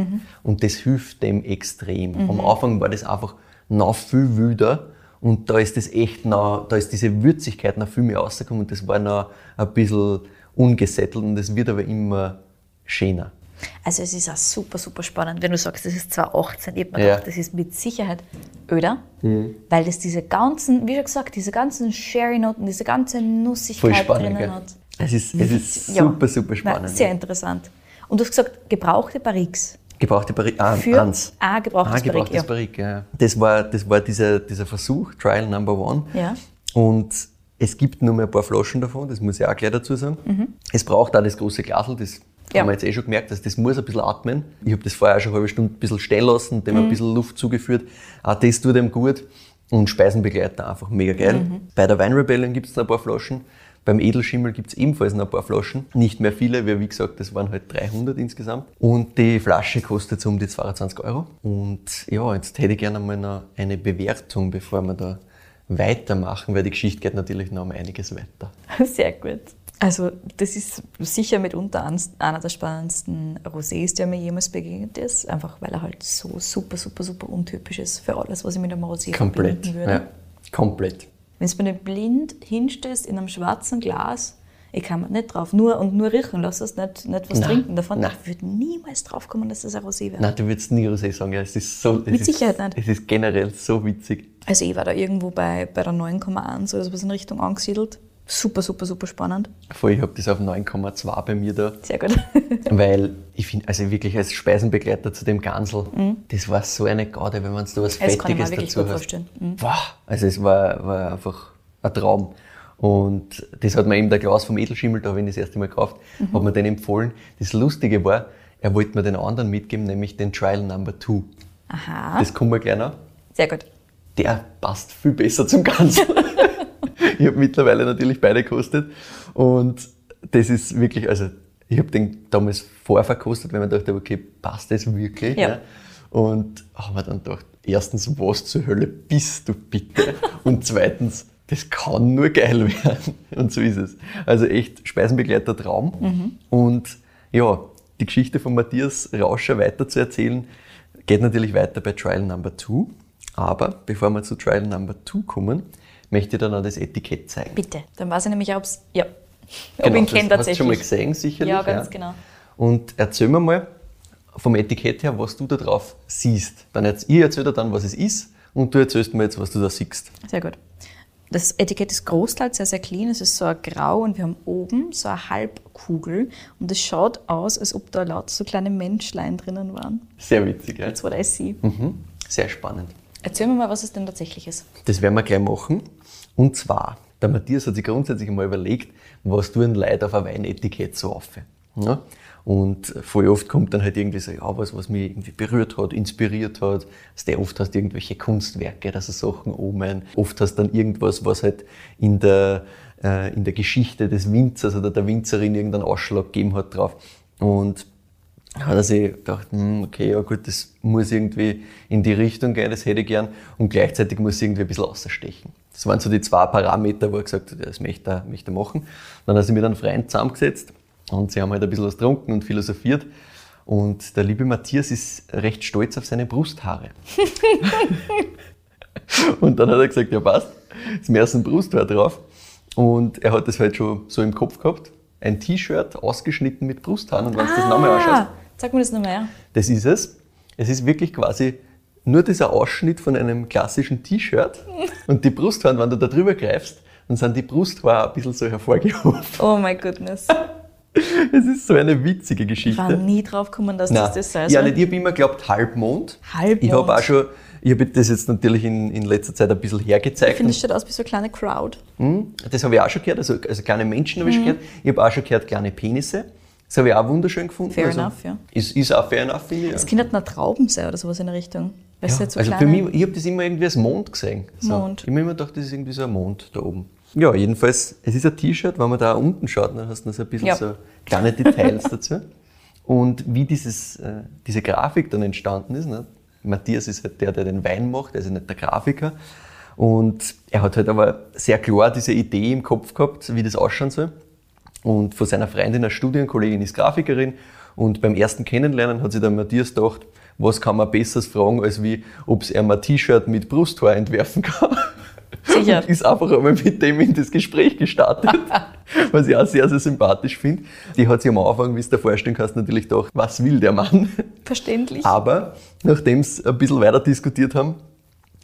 Und das hilft dem extrem. Am Anfang war das einfach noch viel wilder. Und da ist das echt noch, da ist diese Würzigkeit noch viel mehr rausgekommen. Und das war noch ein bisschen ungesettelt. Und das wird aber immer schöner. Also es ist auch super, super spannend, wenn du sagst, das ist 2018. Ich habe mir Ja. gedacht, das ist mit Sicherheit öder, weil das diese ganzen, wie schon gesagt, diese ganzen Sherry-Noten, diese ganze Nussigkeit spannend, drinnen gell? hat. Es ist, es ist Ja. super, super Nein, spannend. sehr interessant. Und du hast gesagt, gebrauchte Barriques. Gebrauchte Barrique, ah, Für eins. ah, gebrauchtes Ah, gebrauchtes Barrique, Barrique, ja. Das war, das war dieser, dieser Versuch, Trial Number One. Ja. Und es gibt nur mehr ein paar Flaschen davon, das muss ich auch gleich dazu sagen. Es braucht auch das große Glasl, das Mhm. Ja. haben wir jetzt eh schon gemerkt, dass das muss ein bisschen atmen. Ich habe das vorher schon eine halbe Stunde ein bisschen stehen lassen, dem Mhm. ein bisschen Luft zugeführt. Auch das tut dem gut. Und Speisenbegleiter einfach mega geil. Mhm. Bei der Wine Rebellion gibt es noch ein paar Flaschen. Beim Edelschimmel gibt es ebenfalls noch ein paar Flaschen. Nicht mehr viele, weil wie gesagt, das waren halt 300 insgesamt. Und die Flasche kostet so um die 22 Euro. Und ja, jetzt hätte ich gerne mal noch eine Bewertung, bevor wir da weitermachen, weil die Geschichte geht natürlich noch um einiges weiter. Sehr gut. Also das ist sicher mitunter einer der spannendsten Rosés, der mir jemals begegnet ist. Einfach weil er halt so super, super, super untypisch ist für alles, was ich mit einem Rosé Komplett. verbinden würde. Ja, komplett. Wenn du mir blind hinstellst in einem schwarzen Glas, ich kann nicht drauf, nur und nur riechen, lass es nicht, nicht was Nein, trinken davon. nein. Ich würde niemals drauf kommen, dass das ein Rosé wäre. Nein, du würdest nie Rosé sagen. Ja, es ist so, es Mit ist, Sicherheit nicht. Es ist generell so witzig. Also ich war da irgendwo bei, bei der 9,1 oder sowas in Richtung angesiedelt. Super, super, super spannend. Voll, ich habe das auf 9,2 bei mir da. Sehr gut. Weil ich finde, also wirklich als Speisenbegleiter zu dem Gansel, das war so eine Gaude, wenn man da was Mhm. Das kann ich mir Fettiges wirklich dazu gut hat. vorstellen. Mhm. Wow, also es war, war einfach ein Traum. Und das hat mir eben der Klaus vom Edelschimmel, da habe ich ihn das erste Mal gekauft, Mhm. hat mir den empfohlen. Das Lustige war, er wollte mir den anderen mitgeben, nämlich den Trial Number 2. Aha, Das kommen wir gleich noch. sehr gut. der passt viel besser zum Ganzen. ich habe mittlerweile natürlich beide gekostet und das ist wirklich, also Ich habe den damals vorverkostet, weil man dachte, okay, passt das wirklich? Ja. Und haben wir dann gedacht, erstens, was zur Hölle bist du bitte? Und zweitens, das kann nur geil werden. Und so ist es. Also echt Speisenbegleiter Traum. Und ja, die Geschichte von Matthias Rauscher weiter zu erzählen, geht natürlich weiter bei Trial Number 2. Aber bevor wir zu Trial Number 2 kommen, möchte ich dir dann das Etikett zeigen. Bitte. Dann weiß ich nämlich, ob es. Ja. Ob Genau, ich ihn das kenne Hast du tatsächlich. schon mal gesehen, sicherlich. Ja, ganz genau. Und erzähl mir mal vom Etikett her, was du da drauf siehst. Dann erz ich erzähle dir dann, was es ist und du erzählst mir jetzt, was du da siehst. Sehr gut. Das Etikett ist großteils sehr, sehr clean. Es ist so ein Grau und wir haben oben so eine Halbkugel und es schaut aus, als ob da laut so kleine Menschlein drinnen waren. Sehr witzig, ja? That's what I see. Mhm. Sehr spannend. Erzähl mir mal, was es denn tatsächlich ist. Das werden wir gleich machen. Und zwar, der Matthias hat sich grundsätzlich einmal überlegt, was tun Leute auf ein Weinetikett so auf. Ja? Und voll oft kommt dann halt irgendwie so, ja, was, was mich irgendwie berührt hat, inspiriert hat. Der oft hast du irgendwelche Kunstwerke, also Sachen oben. Oft hast du dann irgendwas, was halt in der, äh, in der Geschichte des Winzers oder der Winzerin irgendeinen Ausschlag gegeben hat drauf. Und hat er sich gedacht, hm, okay, ja gut, das muss irgendwie in die Richtung gehen, das hätte ich gern. Und gleichzeitig muss es irgendwie ein bisschen ausstechen. Das waren so die zwei Parameter, wo er gesagt hat, das möchte er, möchte er machen. Dann hat er sich mit einem Freund zusammengesetzt und sie haben halt ein bisschen was getrunken und philosophiert. Und der liebe Matthias ist recht stolz auf seine Brusthaare. und dann hat er gesagt, ja passt, ist mehr als ein Brusthaar drauf. Und er hat das halt schon so im Kopf gehabt. Ein T-Shirt ausgeschnitten mit Brusthaaren. Und wenn du das nochmal anschaust, Ah, sag mir das nochmal, ja. das ist es. Es ist wirklich quasi nur dieser Ausschnitt von einem klassischen T-Shirt. Und die Brusthaare, wenn du da drüber greifst, dann sind die Brusthaare ein bisschen so hervorgehoben. Oh my goodness. Es ist so eine witzige Ich Geschichte. war nie drauf gekommen, dass Nein. das das sei. ja, nicht, ich habe immer geglaubt, Halbmond. Halbmond. Ich habe auch schon, ich habe das jetzt natürlich in, in letzter Zeit ein bisschen ich hergezeigt. finde, es schaut aus wie so eine kleine Crowd. Hm, Das habe ich auch schon gehört, also, also kleine Menschen habe ich Mhm. schon gehört. Ich habe auch schon gehört, kleine Penisse. Das habe ich auch wunderschön gefunden. Fair also, enough, ja. Ist, ist auch fair enough, finde ich. Das. Kind hat eine Trauben sein oder sowas in der Richtung. Weißt du, Ja, jetzt so also für mich, ich habe das immer irgendwie als Mond gesehen. So. Mond. Ich habe mir immer gedacht, das ist irgendwie so ein Mond da oben. Ja, jedenfalls, es ist ein T-Shirt, wenn man da unten schaut, dann hast du noch so ein bisschen Ja. so kleine Details dazu. Und wie dieses, äh, diese Grafik dann entstanden ist, ne? Matthias ist halt der, der den Wein macht, er ist nicht der Grafiker. Und er hat halt aber sehr klar diese Idee im Kopf gehabt, wie das ausschauen soll. Und von seiner Freundin, eine Studienkollegin, ist Grafikerin. Und beim ersten Kennenlernen hat sich der Matthias gedacht, was kann man Besseres fragen, als wie, ob es er ein T-Shirt mit Brusthaar entwerfen kann. Sicher. Und ist einfach einmal mit dem in das Gespräch gestartet, was ich auch sehr, sehr sympathisch finde. Die hat sich am Anfang, wie du dir vorstellen kannst, natürlich gedacht, was will der Mann? Verständlich. Aber nachdem sie ein bisschen weiter diskutiert haben,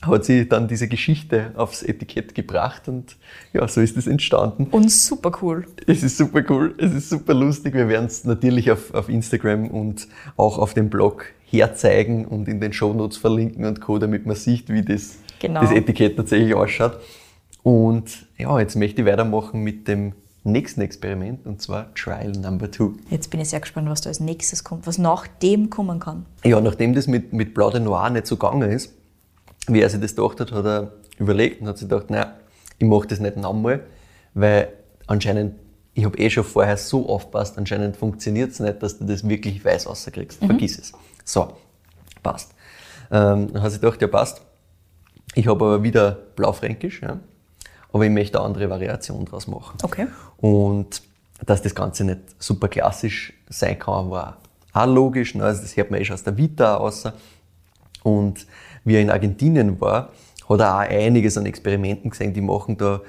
hat sie dann diese Geschichte aufs Etikett gebracht und ja, so ist es entstanden. Und super cool. Es ist super cool, es ist super lustig. Wir werden es natürlich auf, auf Instagram und auch auf dem Blog herzeigen und in den Shownotes verlinken und Co., damit man sieht, wie das, Genau. das Etikett tatsächlich ausschaut. Und ja, jetzt möchte ich weitermachen mit dem nächsten Experiment und zwar Trial Number Two. Jetzt bin ich sehr gespannt, was da als nächstes kommt, was nach dem kommen kann. Ja, nachdem das mit, mit Blau de Noir nicht so gegangen ist, wie er sich das gedacht hat, hat er überlegt und hat sich gedacht, naja, ich mache das nicht nochmal, weil anscheinend, ich habe eh schon vorher so aufgepasst, anscheinend funktioniert es nicht, dass du das wirklich weiß rauskriegst. Vergiss es. So, passt. Ähm, dann hat sich gedacht, ja passt. Ich habe aber wieder Blaufränkisch, ja, aber ich möchte eine andere Variation draus machen. Okay. Und dass das Ganze nicht super klassisch sein kann, war auch logisch. ne? Also das hört man eh schon aus der Vita außer. Und wie er in Argentinien war, hat er auch einiges an Experimenten gesehen. Die machen da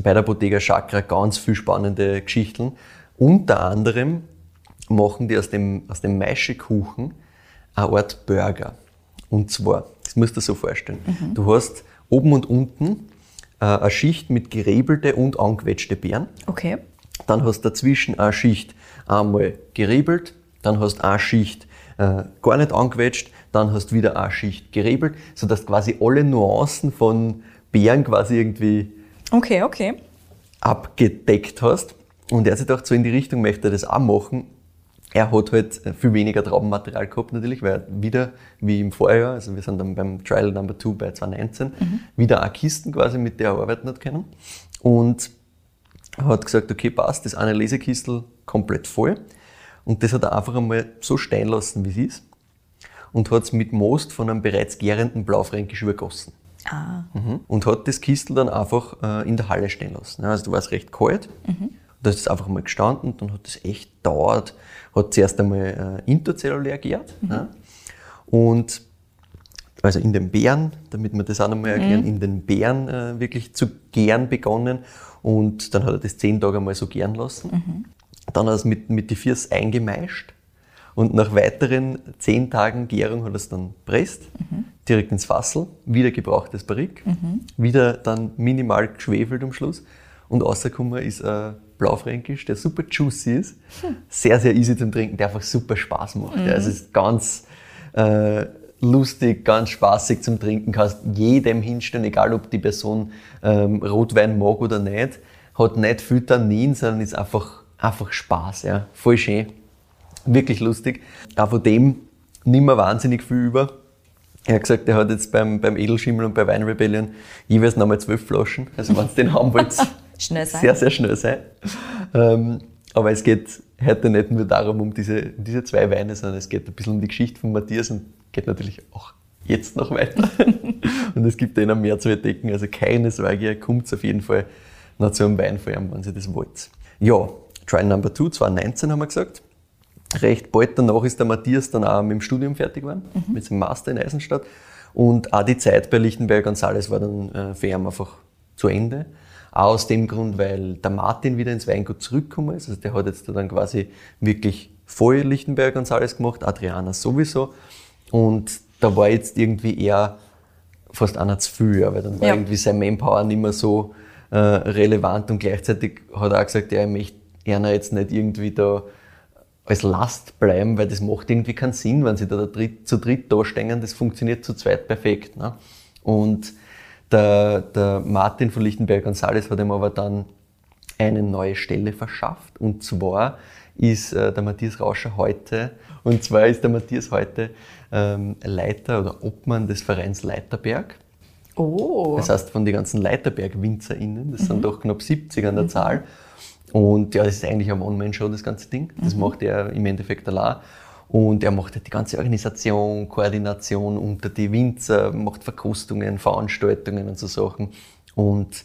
bei der Bottega Chakra ganz viel spannende Geschichten. Unter anderem machen die aus dem, aus dem Maischekuchen eine Art Burger. Und zwar, das musst du dir so vorstellen. Du hast oben und unten äh, eine Schicht mit gerebelte und angequetschte Beeren. Okay. Dann hast du dazwischen eine Schicht einmal gerebelt, dann hast du eine Schicht äh, gar nicht angequetscht, dann hast du wieder eine Schicht gerebelt, sodass du quasi alle Nuancen von Beeren quasi irgendwie Okay, okay. abgedeckt hast. Und er hat sich gedacht, so in die Richtung möchte er das auch machen. Er hat halt viel weniger Traubenmaterial gehabt natürlich, weil wieder wie im Vorjahr, also wir sind dann beim Trial Number 2 bei 2019, wieder auch Kisten quasi, mit der er arbeiten hat können. Und hat gesagt, okay, passt, das eine Lesekistel komplett voll. Und das hat er einfach einmal so stehen lassen, wie es ist. Und hat es mit Most von einem bereits gärenden Blaufränkisch übergossen. Ah. Mhm. Und hat das Kistel dann einfach äh, in der Halle stehen lassen. Also da war es recht kalt. Mhm. Da ist es einfach mal gestanden und dann hat es echt dauert. Hat zuerst einmal äh, interzellulär gärt. Mhm. Ja. Und also in den Beeren, damit wir das auch nochmal erklären, Mhm. in den Beeren äh, wirklich zu gären begonnen. Und dann hat er das zehn Tage mal so gären lassen. Mhm. Dann hat er es mit, mit die Fiers eingemeischt. Und nach weiteren zehn Tagen Gärung hat er es dann presst, Mhm. direkt ins Fassel, wieder gebrauchtes Barrik, wieder dann minimal geschwefelt am Schluss. Und rausgekommen ist ein Blaufränkisch, der super juicy ist, sehr, sehr easy zum Trinken, der einfach super Spaß macht. Ja, es ist ganz äh, lustig, ganz spaßig zum Trinken, kannst jedem hinstellen, egal ob die Person ähm, Rotwein mag oder nicht, hat nicht viel Tannin, sondern ist einfach, einfach Spaß, ja, voll schön wirklich lustig. Auch von dem nicht mehr wahnsinnig viel über. Er hat gesagt, er hat jetzt beim, beim Edelschimmel und bei Wine Rebellion jeweils nochmal zwölf Flaschen. Also wenn es den haben wollt, Schnell sein. sehr, sehr schnell sein. Ähm, aber es geht heute nicht nur darum, um diese, um diese zwei Weine, sondern es geht ein bisschen um die Geschichte von Matthias und geht natürlich auch jetzt noch weiter. und es gibt noch mehr zu entdecken. Also keine Sorge, ihr kommt auf jeden Fall noch zu einem Wein von ihm, wenn ihr das wollt. Ja, Trial Number 2, 2019 haben wir gesagt. Recht bald danach ist der Matthias dann auch mit dem Studium fertig geworden, mit seinem Master in Eisenstadt. Und auch die Zeit bei Lichtenberg Gonzales war dann äh, für ihn einfach zu Ende. Auch aus dem Grund, weil der Martin wieder ins Weingut zurückgekommen ist. Also der hat jetzt dann quasi wirklich voll Lichtenberg Gonzales gemacht, Adriana sowieso. Und da war jetzt irgendwie eher fast einer zu viel, weil dann war Ja. irgendwie sein Manpower nicht mehr so äh, relevant und gleichzeitig hat er auch gesagt, ja, er möchte einer jetzt nicht irgendwie da als Last bleiben, weil das macht irgendwie keinen Sinn, wenn sie da, zu dritt da stehen, das funktioniert zu zweit perfekt. Ne? Und der, der Martin von Lichtenberg Gonzales hat ihm aber dann eine neue Stelle verschafft. Und zwar ist äh, der Matthias Rauscher heute, und zwar ist der Matthias heute ähm, Leiter oder Obmann des Vereins Leiterberg. Oh. Das heißt, von den ganzen Leiterberg-WinzerInnen, das sind doch knapp 70 an der Zahl. Und ja, das ist eigentlich ein One-Man-Show, das ganze Ding. Das macht er im Endeffekt allein. Und er macht halt die ganze Organisation, Koordination unter die Winzer, macht Verkostungen, Veranstaltungen und so Sachen. Und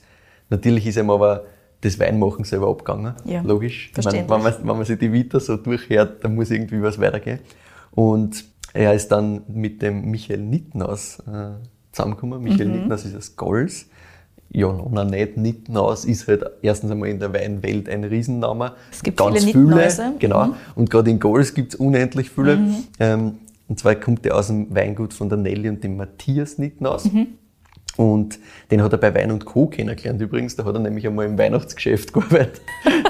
natürlich ist ihm aber das Weinmachen selber abgegangen. Ja, Logisch. Verständlich. wenn, man, wenn man sich die Vita so durchhört, dann muss irgendwie was weitergehen. Und er ist dann mit dem Michael Nittenhaus äh, zusammengekommen. Michael Mhm. Nittenhaus ist aus Golz. Ja, noch nicht. Nittenhaus ist halt erstens einmal in der Weinwelt ein Riesenname. Es gibt Ganz viele viele. Genau. Mhm. Und gerade in Golz gibt es unendlich viele. Ähm, und zwar kommt er aus dem Weingut von der Nelly und dem Matthias Nittenhaus. Mhm. Und den hat er bei Wein und Co. kennengelernt übrigens. Da hat er nämlich einmal im Weihnachtsgeschäft gearbeitet.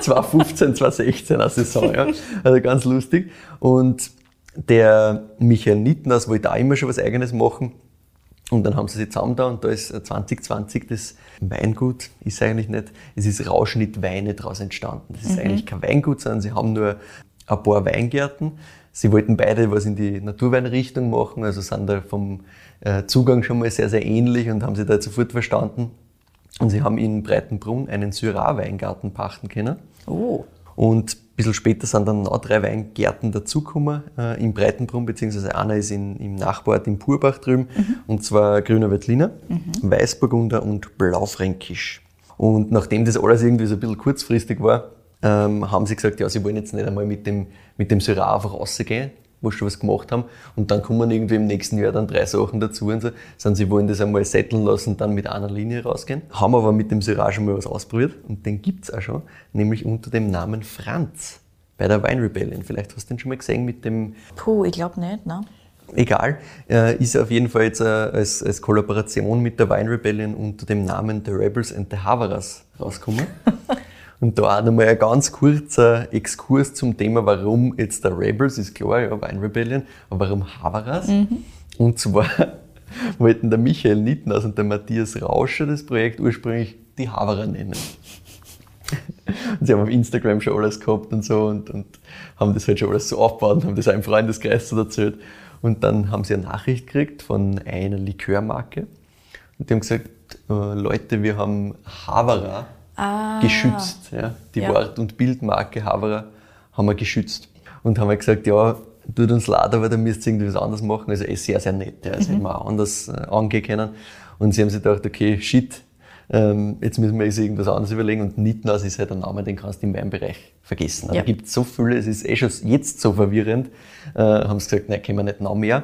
2015, 2016 eine Saison. Ja. Also ganz lustig. Und der Michael Nittenhaus wollte auch immer schon was Eigenes machen. Und dann haben sie sich zusammen da und da ist 2020 das Weingut, ist eigentlich nicht, es ist Rauschnitt Weine daraus entstanden. Das ist eigentlich kein Weingut, sondern sie haben nur ein paar Weingärten. Sie wollten beide was in die Naturweinrichtung machen, also sind da vom äh, Zugang schon mal sehr, sehr ähnlich und haben sich da sofort verstanden. Und sie haben in Breitenbrunn einen Syrah-Weingarten pachten können. Oh. Und bisschen später sind dann noch drei Weingärten dazugekommen äh, in Breitenbrunn, beziehungsweise einer ist in, im Nachbarort in Purbach drüben, und zwar Grüner Veltliner, Weißburgunder und Blaufränkisch. Und nachdem das alles irgendwie so ein bisschen kurzfristig war, ähm, haben sie gesagt, ja, sie wollen jetzt nicht einmal mit dem, mit dem Syrah einfach rausgehen, wo sie schon was gemacht haben. Und dann kommen irgendwie im nächsten Jahr dann drei Sachen dazu und so. Sondern sie wollen das einmal setteln lassen, dann mit einer Linie rausgehen. Haben aber mit dem Syrah schon mal was ausprobiert und den gibt's auch schon, nämlich unter dem Namen Franz bei der Wine Rebellion. Vielleicht hast du den schon mal gesehen mit dem Puh, ich glaube nicht, ne? egal, äh, ist auf jeden Fall jetzt äh, als, als Kollaboration mit der Wine Rebellion unter dem Namen The Rebels and the Havaras rausgekommen. Und da auch nochmal ein ganz kurzer Exkurs zum Thema, warum jetzt der Rebels, ist klar, ja, Wine Rebellion, aber warum Havaras? Und zwar wollten der Michael Nittenhaus und der Matthias Rauscher das Projekt ursprünglich die Havara nennen. Und sie haben auf Instagram schon alles gehabt und so und, und haben das halt schon alles so aufgebaut und haben das im Freundeskreis so erzählt. Und dann haben sie eine Nachricht gekriegt von einer Likörmarke und die haben gesagt, äh, Leute, wir haben Havara Ah. geschützt. Ja? Die Ja. Wort- und Bildmarke Havara haben wir geschützt. und haben gesagt, ja, tut uns leid, aber da müsst ihr irgendwie was anderes machen. Also eh sehr, sehr nett. Ja. Das Mhm. hätten wir auch anders äh, angehen können. Und sie haben sich gedacht, okay, shit, ähm, jetzt müssen wir uns irgendwas anderes überlegen. Und Nittenhaus ist halt ein Name, den kannst du im Weinbereich vergessen. Ja. Da gibt es so viele, es ist eh schon jetzt so verwirrend. Äh, haben sie gesagt, nein, können wir nicht noch mehr.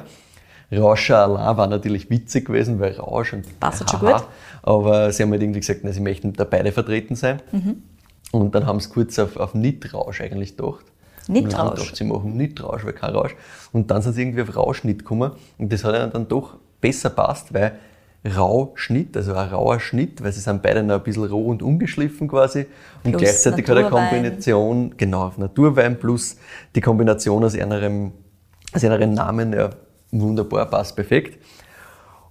Rauscher allein war natürlich witzig gewesen, weil Rausch und Passt schon gut. Aber sie haben halt irgendwie gesagt, na, sie möchten da beide vertreten sein. Mhm. Und dann haben sie kurz auf, auf Nitrausch eigentlich gedacht. Nitrausch? Gedacht, sie machen Nitrausch, weil kein Rausch. Und dann sind sie irgendwie auf Rauschnitt gekommen. Und das hat ihnen dann doch besser passt, weil Rauschnitt, also ein rauer Schnitt, weil sie sind beide noch ein bisschen roh und ungeschliffen quasi. Und Plus gleichzeitig hat eine Naturwein. Kombination, genau, auf Naturwein plus die Kombination aus ihrem, aus ihrem Namen, ja, wunderbar, passt perfekt.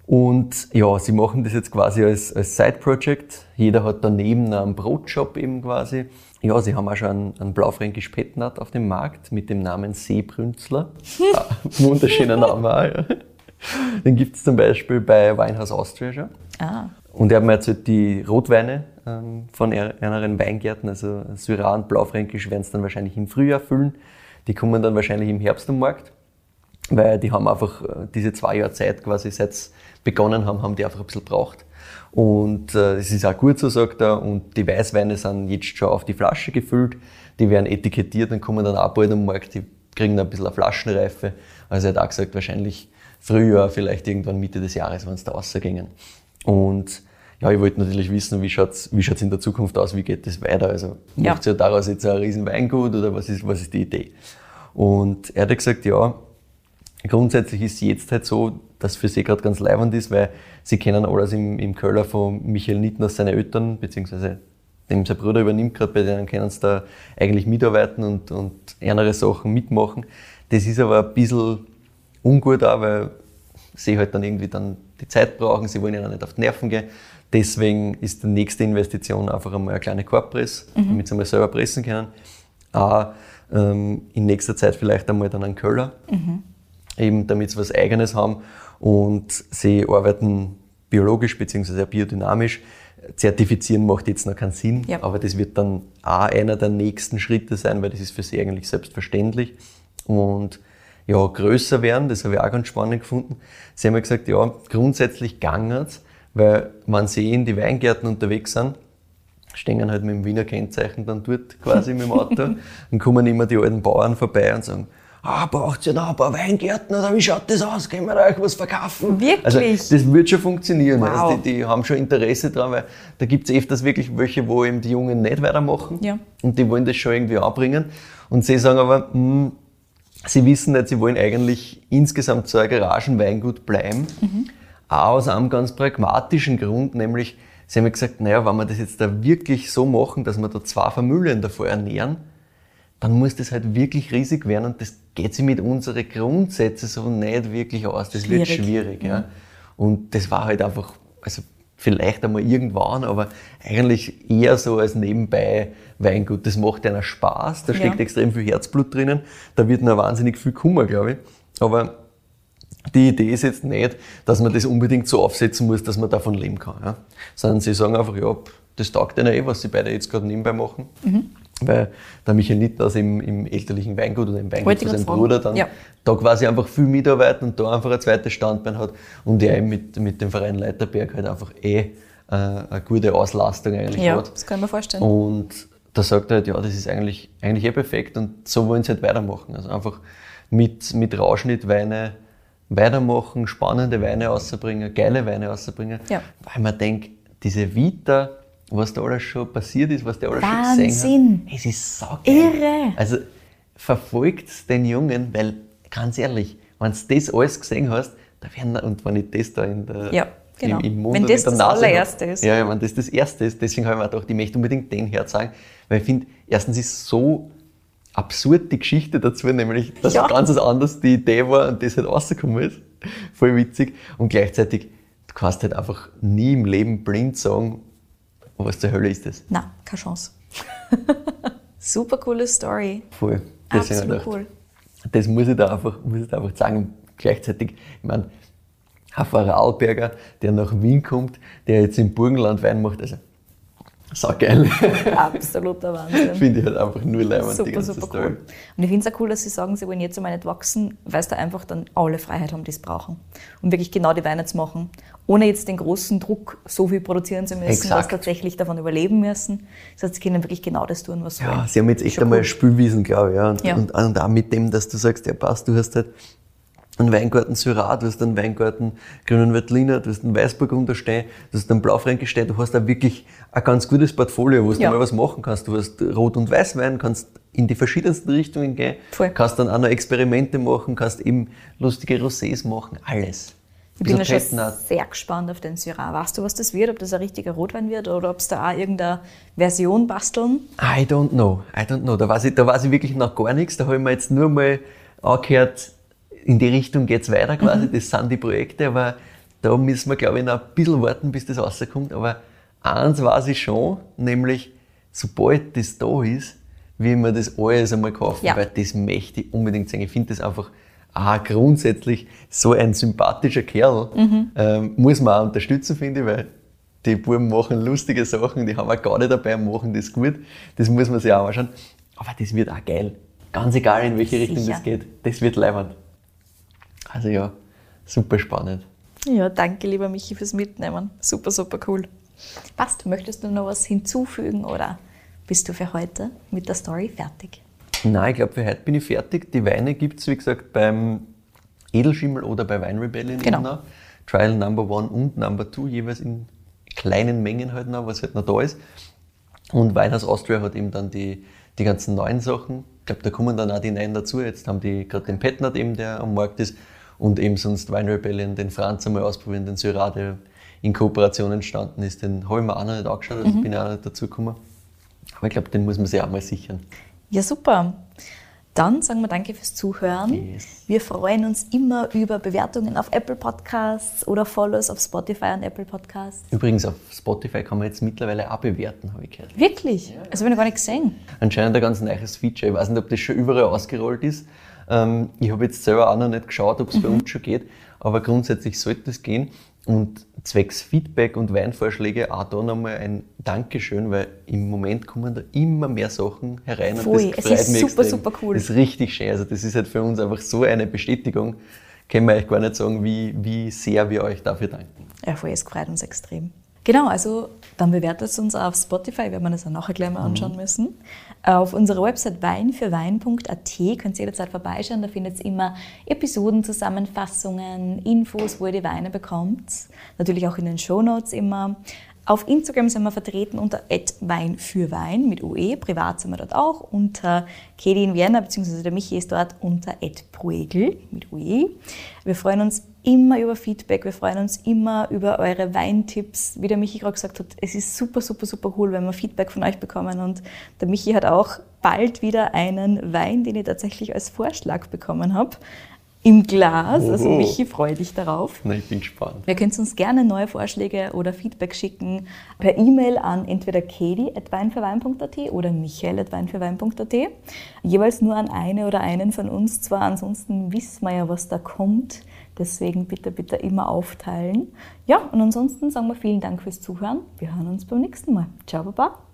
Und ja, sie machen das jetzt quasi als, als Side-Project. Jeder hat daneben einen Brotshop eben quasi. Ja, sie haben auch schon einen, einen blaufränkisch Petnat auf dem Markt mit dem Namen Seebrünzler. Ah, Wunderschöner Name auch, ja. Den gibt es zum Beispiel bei Weinhaus Austria schon. Ah, Und er hat mir erzählt, die Rotweine ähm, von er- anderen Weingärten, also Syrah und Blaufränkisch, werden es dann wahrscheinlich im Frühjahr füllen. Die kommen dann wahrscheinlich im Herbst am Markt, weil die haben einfach äh, diese zwei Jahre Zeit quasi, seit sie begonnen haben, haben die einfach ein bisschen braucht. Und äh, es ist auch gut so, sagt er, und die Weißweine sind jetzt schon auf die Flasche gefüllt, die werden etikettiert und kommen dann auch bald am Markt, die kriegen dann ein bisschen eine Flaschenreife. Also er hat auch gesagt, wahrscheinlich Frühjahr, vielleicht irgendwann Mitte des Jahres, wenn es da rausgingen. Und ja, ich wollte natürlich wissen, wie schaut's wie schaut's in der Zukunft aus, wie geht das weiter? Also Ja. macht ihr daraus jetzt ein riesen Weingut oder was ist, was ist die Idee? Und er hat gesagt, ja, grundsätzlich ist jetzt halt so, dass für sie gerade ganz leibend ist, weil sie kennen alles im, im Köller von Michael Nittner, seine Eltern, beziehungsweise dem sein Bruder übernimmt gerade, bei denen können sie da eigentlich mitarbeiten und, und andere Sachen mitmachen. Das ist aber ein bisschen ungut auch, weil sie halt dann irgendwie dann die Zeit brauchen, sie wollen ihnen nicht auf die Nerven gehen. Deswegen ist die nächste Investition einfach einmal eine kleine Korbpress, damit sie einmal selber pressen können. Auch ähm, in nächster Zeit vielleicht einmal dann einen Köller, eben damit sie was Eigenes haben. Und sie arbeiten biologisch bzw. biodynamisch. Zertifizieren macht jetzt noch keinen Sinn, Ja. aber das wird dann auch einer der nächsten Schritte sein, weil das ist für sie eigentlich selbstverständlich. Und ja, größer werden, das habe ich auch ganz spannend gefunden. Sie haben ja gesagt, ja, grundsätzlich gangert's, weil wenn sie in die Weingärten unterwegs sind, stehen halt mit dem Wiener Kennzeichen dann dort quasi mit dem Auto und kommen immer die alten Bauern vorbei und sagen, ah, braucht ihr noch ein paar Weingärten oder wie schaut das aus? Können wir euch was verkaufen? Wirklich? Also das wird schon funktionieren. Wow. Also die, die haben schon Interesse dran, weil da gibt es öfters wirklich welche, wo eben die Jungen nicht weitermachen Ja. und die wollen das schon irgendwie anbringen. Und sie sagen aber, hm, sie wissen nicht, sie wollen eigentlich insgesamt so ein Garagenweingut bleiben. Auch aus einem ganz pragmatischen Grund, nämlich sie haben gesagt, naja, wenn wir das jetzt da wirklich so machen, dass wir da zwei Familien davor ernähren, dann muss das halt wirklich riesig werden und das geht sich mit unseren Grundsätzen so nicht wirklich aus. Das wird Schwierig. schwierig. Ja. Und das war halt einfach, also vielleicht einmal irgendwann, aber eigentlich eher so als nebenbei Weingut. Das macht einer Spaß, da Ja. steckt extrem viel Herzblut drinnen, da wird noch wahnsinnig viel Kummer, glaube ich. Aber die Idee ist jetzt nicht, dass man das unbedingt so aufsetzen muss, dass man davon leben kann. Ja? Sondern sie sagen einfach, ja, das taugt ihnen eh, was sie beide jetzt gerade nebenbei machen. Mhm. Weil der Michael Nittner im, im elterlichen Weingut oder im Weingut von seinem Bruder dann Ja. da quasi einfach viel mitarbeiten und da einfach ein zweites Standbein hat und der eben mit, mit dem Verein Leiterberg halt einfach eh äh, eine gute Auslastung eigentlich Ja, hat. das kann ich mir vorstellen. Und da sagt er halt, ja, das ist eigentlich, eigentlich eh perfekt und so wollen sie halt weitermachen. Also einfach mit, mit Rauschnittweine weitermachen, spannende Weine rauszubringen, geile Weine rauszubringen. Ja. Weil man denkt, diese Vita, was da alles schon passiert ist, was der alles schon Wahnsinn. gesehen hat, es ist saugeil. Irre. Also verfolgt den Jungen, weil ganz ehrlich, wenn du das alles gesehen hast, da werden, und wenn ich das da in der, Ja, genau. im, im Mund Wenn das das Nase allererste hab. ist. Ja, ja, wenn das das Erste ist, deswegen habe ich mir gedacht, ich möchte unbedingt den herzeigen, weil ich finde, erstens ist so absurd die Geschichte dazu, nämlich, dass Ja. ganz was anderes die Idee war und das halt rausgekommen ist. Voll witzig. Und gleichzeitig, du kannst halt einfach nie im Leben blind sagen, was zur Hölle ist das. Na, keine Chance. Super coole Story. Voll. Ich Absolut gedacht, cool. Das muss ich da einfach, muss ich da einfach sagen. Und gleichzeitig, ich meine, ein Vorarlberger, der nach Wien kommt, der jetzt im Burgenland Wein macht, also So geil. Absoluter Wahnsinn. Finde ich halt einfach nur leibend, die Super, ganze super Story. cool. Und ich finde es auch cool, dass Sie sagen, Sie wollen jetzt einmal nicht wachsen, weil Sie da einfach dann alle Freiheit haben, die sie brauchen. Um wirklich genau die Weine zu machen. Ohne jetzt den großen Druck, so viel produzieren zu müssen, dass sie tatsächlich davon überleben müssen. Das heißt, sie können wirklich genau das tun, was sie Ja, wollen. sie haben jetzt echt Schon einmal cool. Spülwiesen, glaube ich. Ja. Und, Ja. Und, und auch mit dem, dass du sagst, ja passt, du hast halt einen Weingarten Syrah, du hast einen Weingarten Grünen Veltliner, du hast einen Weißburgunder stehen, du hast einen Blaufränkisch du hast da wirklich ein ganz gutes Portfolio, wo du Ja. mal was machen kannst. Du hast Rot- und Weißwein, kannst in die verschiedensten Richtungen gehen, Voll. kannst dann auch noch Experimente machen, kannst eben lustige Rosés machen, alles. Ich bin ja schon sehr gespannt auf den Syrah. Weißt du, was das wird? Ob das ein richtiger Rotwein wird oder ob es da auch irgendeine Version basteln? I don't know, I don't know. Da weiß ich, da weiß ich wirklich noch gar nichts. Da habe ich mir jetzt nur mal angehört, in die Richtung geht's weiter quasi. Das sind die Projekte, aber da müssen wir, glaube ich, noch ein bisschen warten, bis das rauskommt. Aber eins weiß ich schon, nämlich, sobald das da ist, will mir das alles einmal kaufen, Ja. weil das möchte ich unbedingt sehen. Ich finde das einfach auch grundsätzlich so ein sympathischer Kerl. Ähm, muss man auch unterstützen, finde ich, weil die Buben machen lustige Sachen, die haben wir gar nicht dabei und machen das gut. Das muss man sich auch anschauen. Aber das wird auch geil. Ganz egal, in welche Richtung Sicher. das geht. Das wird leibend. Also ja, super spannend. Ja, danke, lieber Michi, fürs Mitnehmen. Super, super cool. Passt, möchtest du noch was hinzufügen oder bist du für heute mit der Story fertig? Nein, ich glaube, für heute bin ich fertig. Die Weine gibt es, wie gesagt, beim Edelschimmel oder bei Wine Rebellion Genau. noch. Trial Number One und Number Two, jeweils in kleinen Mengen halt noch, was halt noch da ist. Und Weinhaus Austria hat eben dann die, die ganzen neuen Sachen. Ich glaube, da kommen dann auch die neuen dazu. Jetzt haben die gerade den Petnat eben, der am Markt ist. Und eben sonst Wine Rebellion, den Franz einmal ausprobieren, den Syrah, der in Kooperation entstanden ist. Den habe ich mir auch noch nicht angeschaut, also bin ich auch nicht dazu gekommen. Aber ich glaube, den muss man sich auch mal sichern. Ja, super. Dann sagen wir danke fürs Zuhören. Yes. Wir freuen uns immer über Bewertungen auf Apple Podcasts oder Follows auf Spotify und Apple Podcasts. Übrigens, auf Spotify kann man jetzt mittlerweile auch bewerten, habe ich gehört. Wirklich? Das habe ich noch gar nicht gesehen. Anscheinend ein ganz neues Feature. Ich weiß nicht, ob das schon überall ausgerollt ist. Ähm, ich habe jetzt selber auch noch nicht geschaut, ob es bei uns schon geht, aber grundsätzlich sollte es gehen. Und zwecks Feedback und Weinvorschläge auch da nochmal ein Dankeschön, weil im Moment kommen da immer mehr Sachen herein Voll. und das Es ist super, extrem. super cool. Das ist richtig schön. Also das ist halt für uns einfach so eine Bestätigung. Können wir euch gar nicht sagen, wie, wie sehr wir euch dafür danken. Ja, voll, es freut uns extrem. Genau, also dann bewertet es uns auf Spotify, werden wir das auch nachher gleich mal anschauen müssen. Auf unserer Website weinfürwein.at könnt ihr jederzeit vorbeischauen. Da findet ihr immer Episoden, Zusammenfassungen, Infos, wo ihr die Weine bekommt. Natürlich auch in den Shownotes immer. Auf Instagram sind wir vertreten unter @weinfürwein mit UE. Privat sind wir dort auch unter Kedi in Vienna, beziehungsweise der Michi ist dort unter @bruegel mit UE. Wir freuen uns immer über Feedback, wir freuen uns immer über eure Weintipps. Wie der Michi gerade gesagt hat, es ist super, super, super cool, wenn wir Feedback von euch bekommen. Und der Michi hat auch bald wieder einen Wein, den ich tatsächlich als Vorschlag bekommen habe, im Glas. Also. Michi, freue dich darauf. Na, ich bin gespannt. Wir können uns gerne neue Vorschläge oder Feedback schicken per E-Mail an entweder kedi.weinfürwein.at oder michael.weinfürwein.at. Jeweils nur an eine oder einen von uns. Zwar ansonsten wissen wir ja, was da kommt. Deswegen bitte, bitte immer aufteilen. Ja, und ansonsten sagen wir vielen Dank fürs Zuhören. Wir hören uns beim nächsten Mal. Ciao, Baba.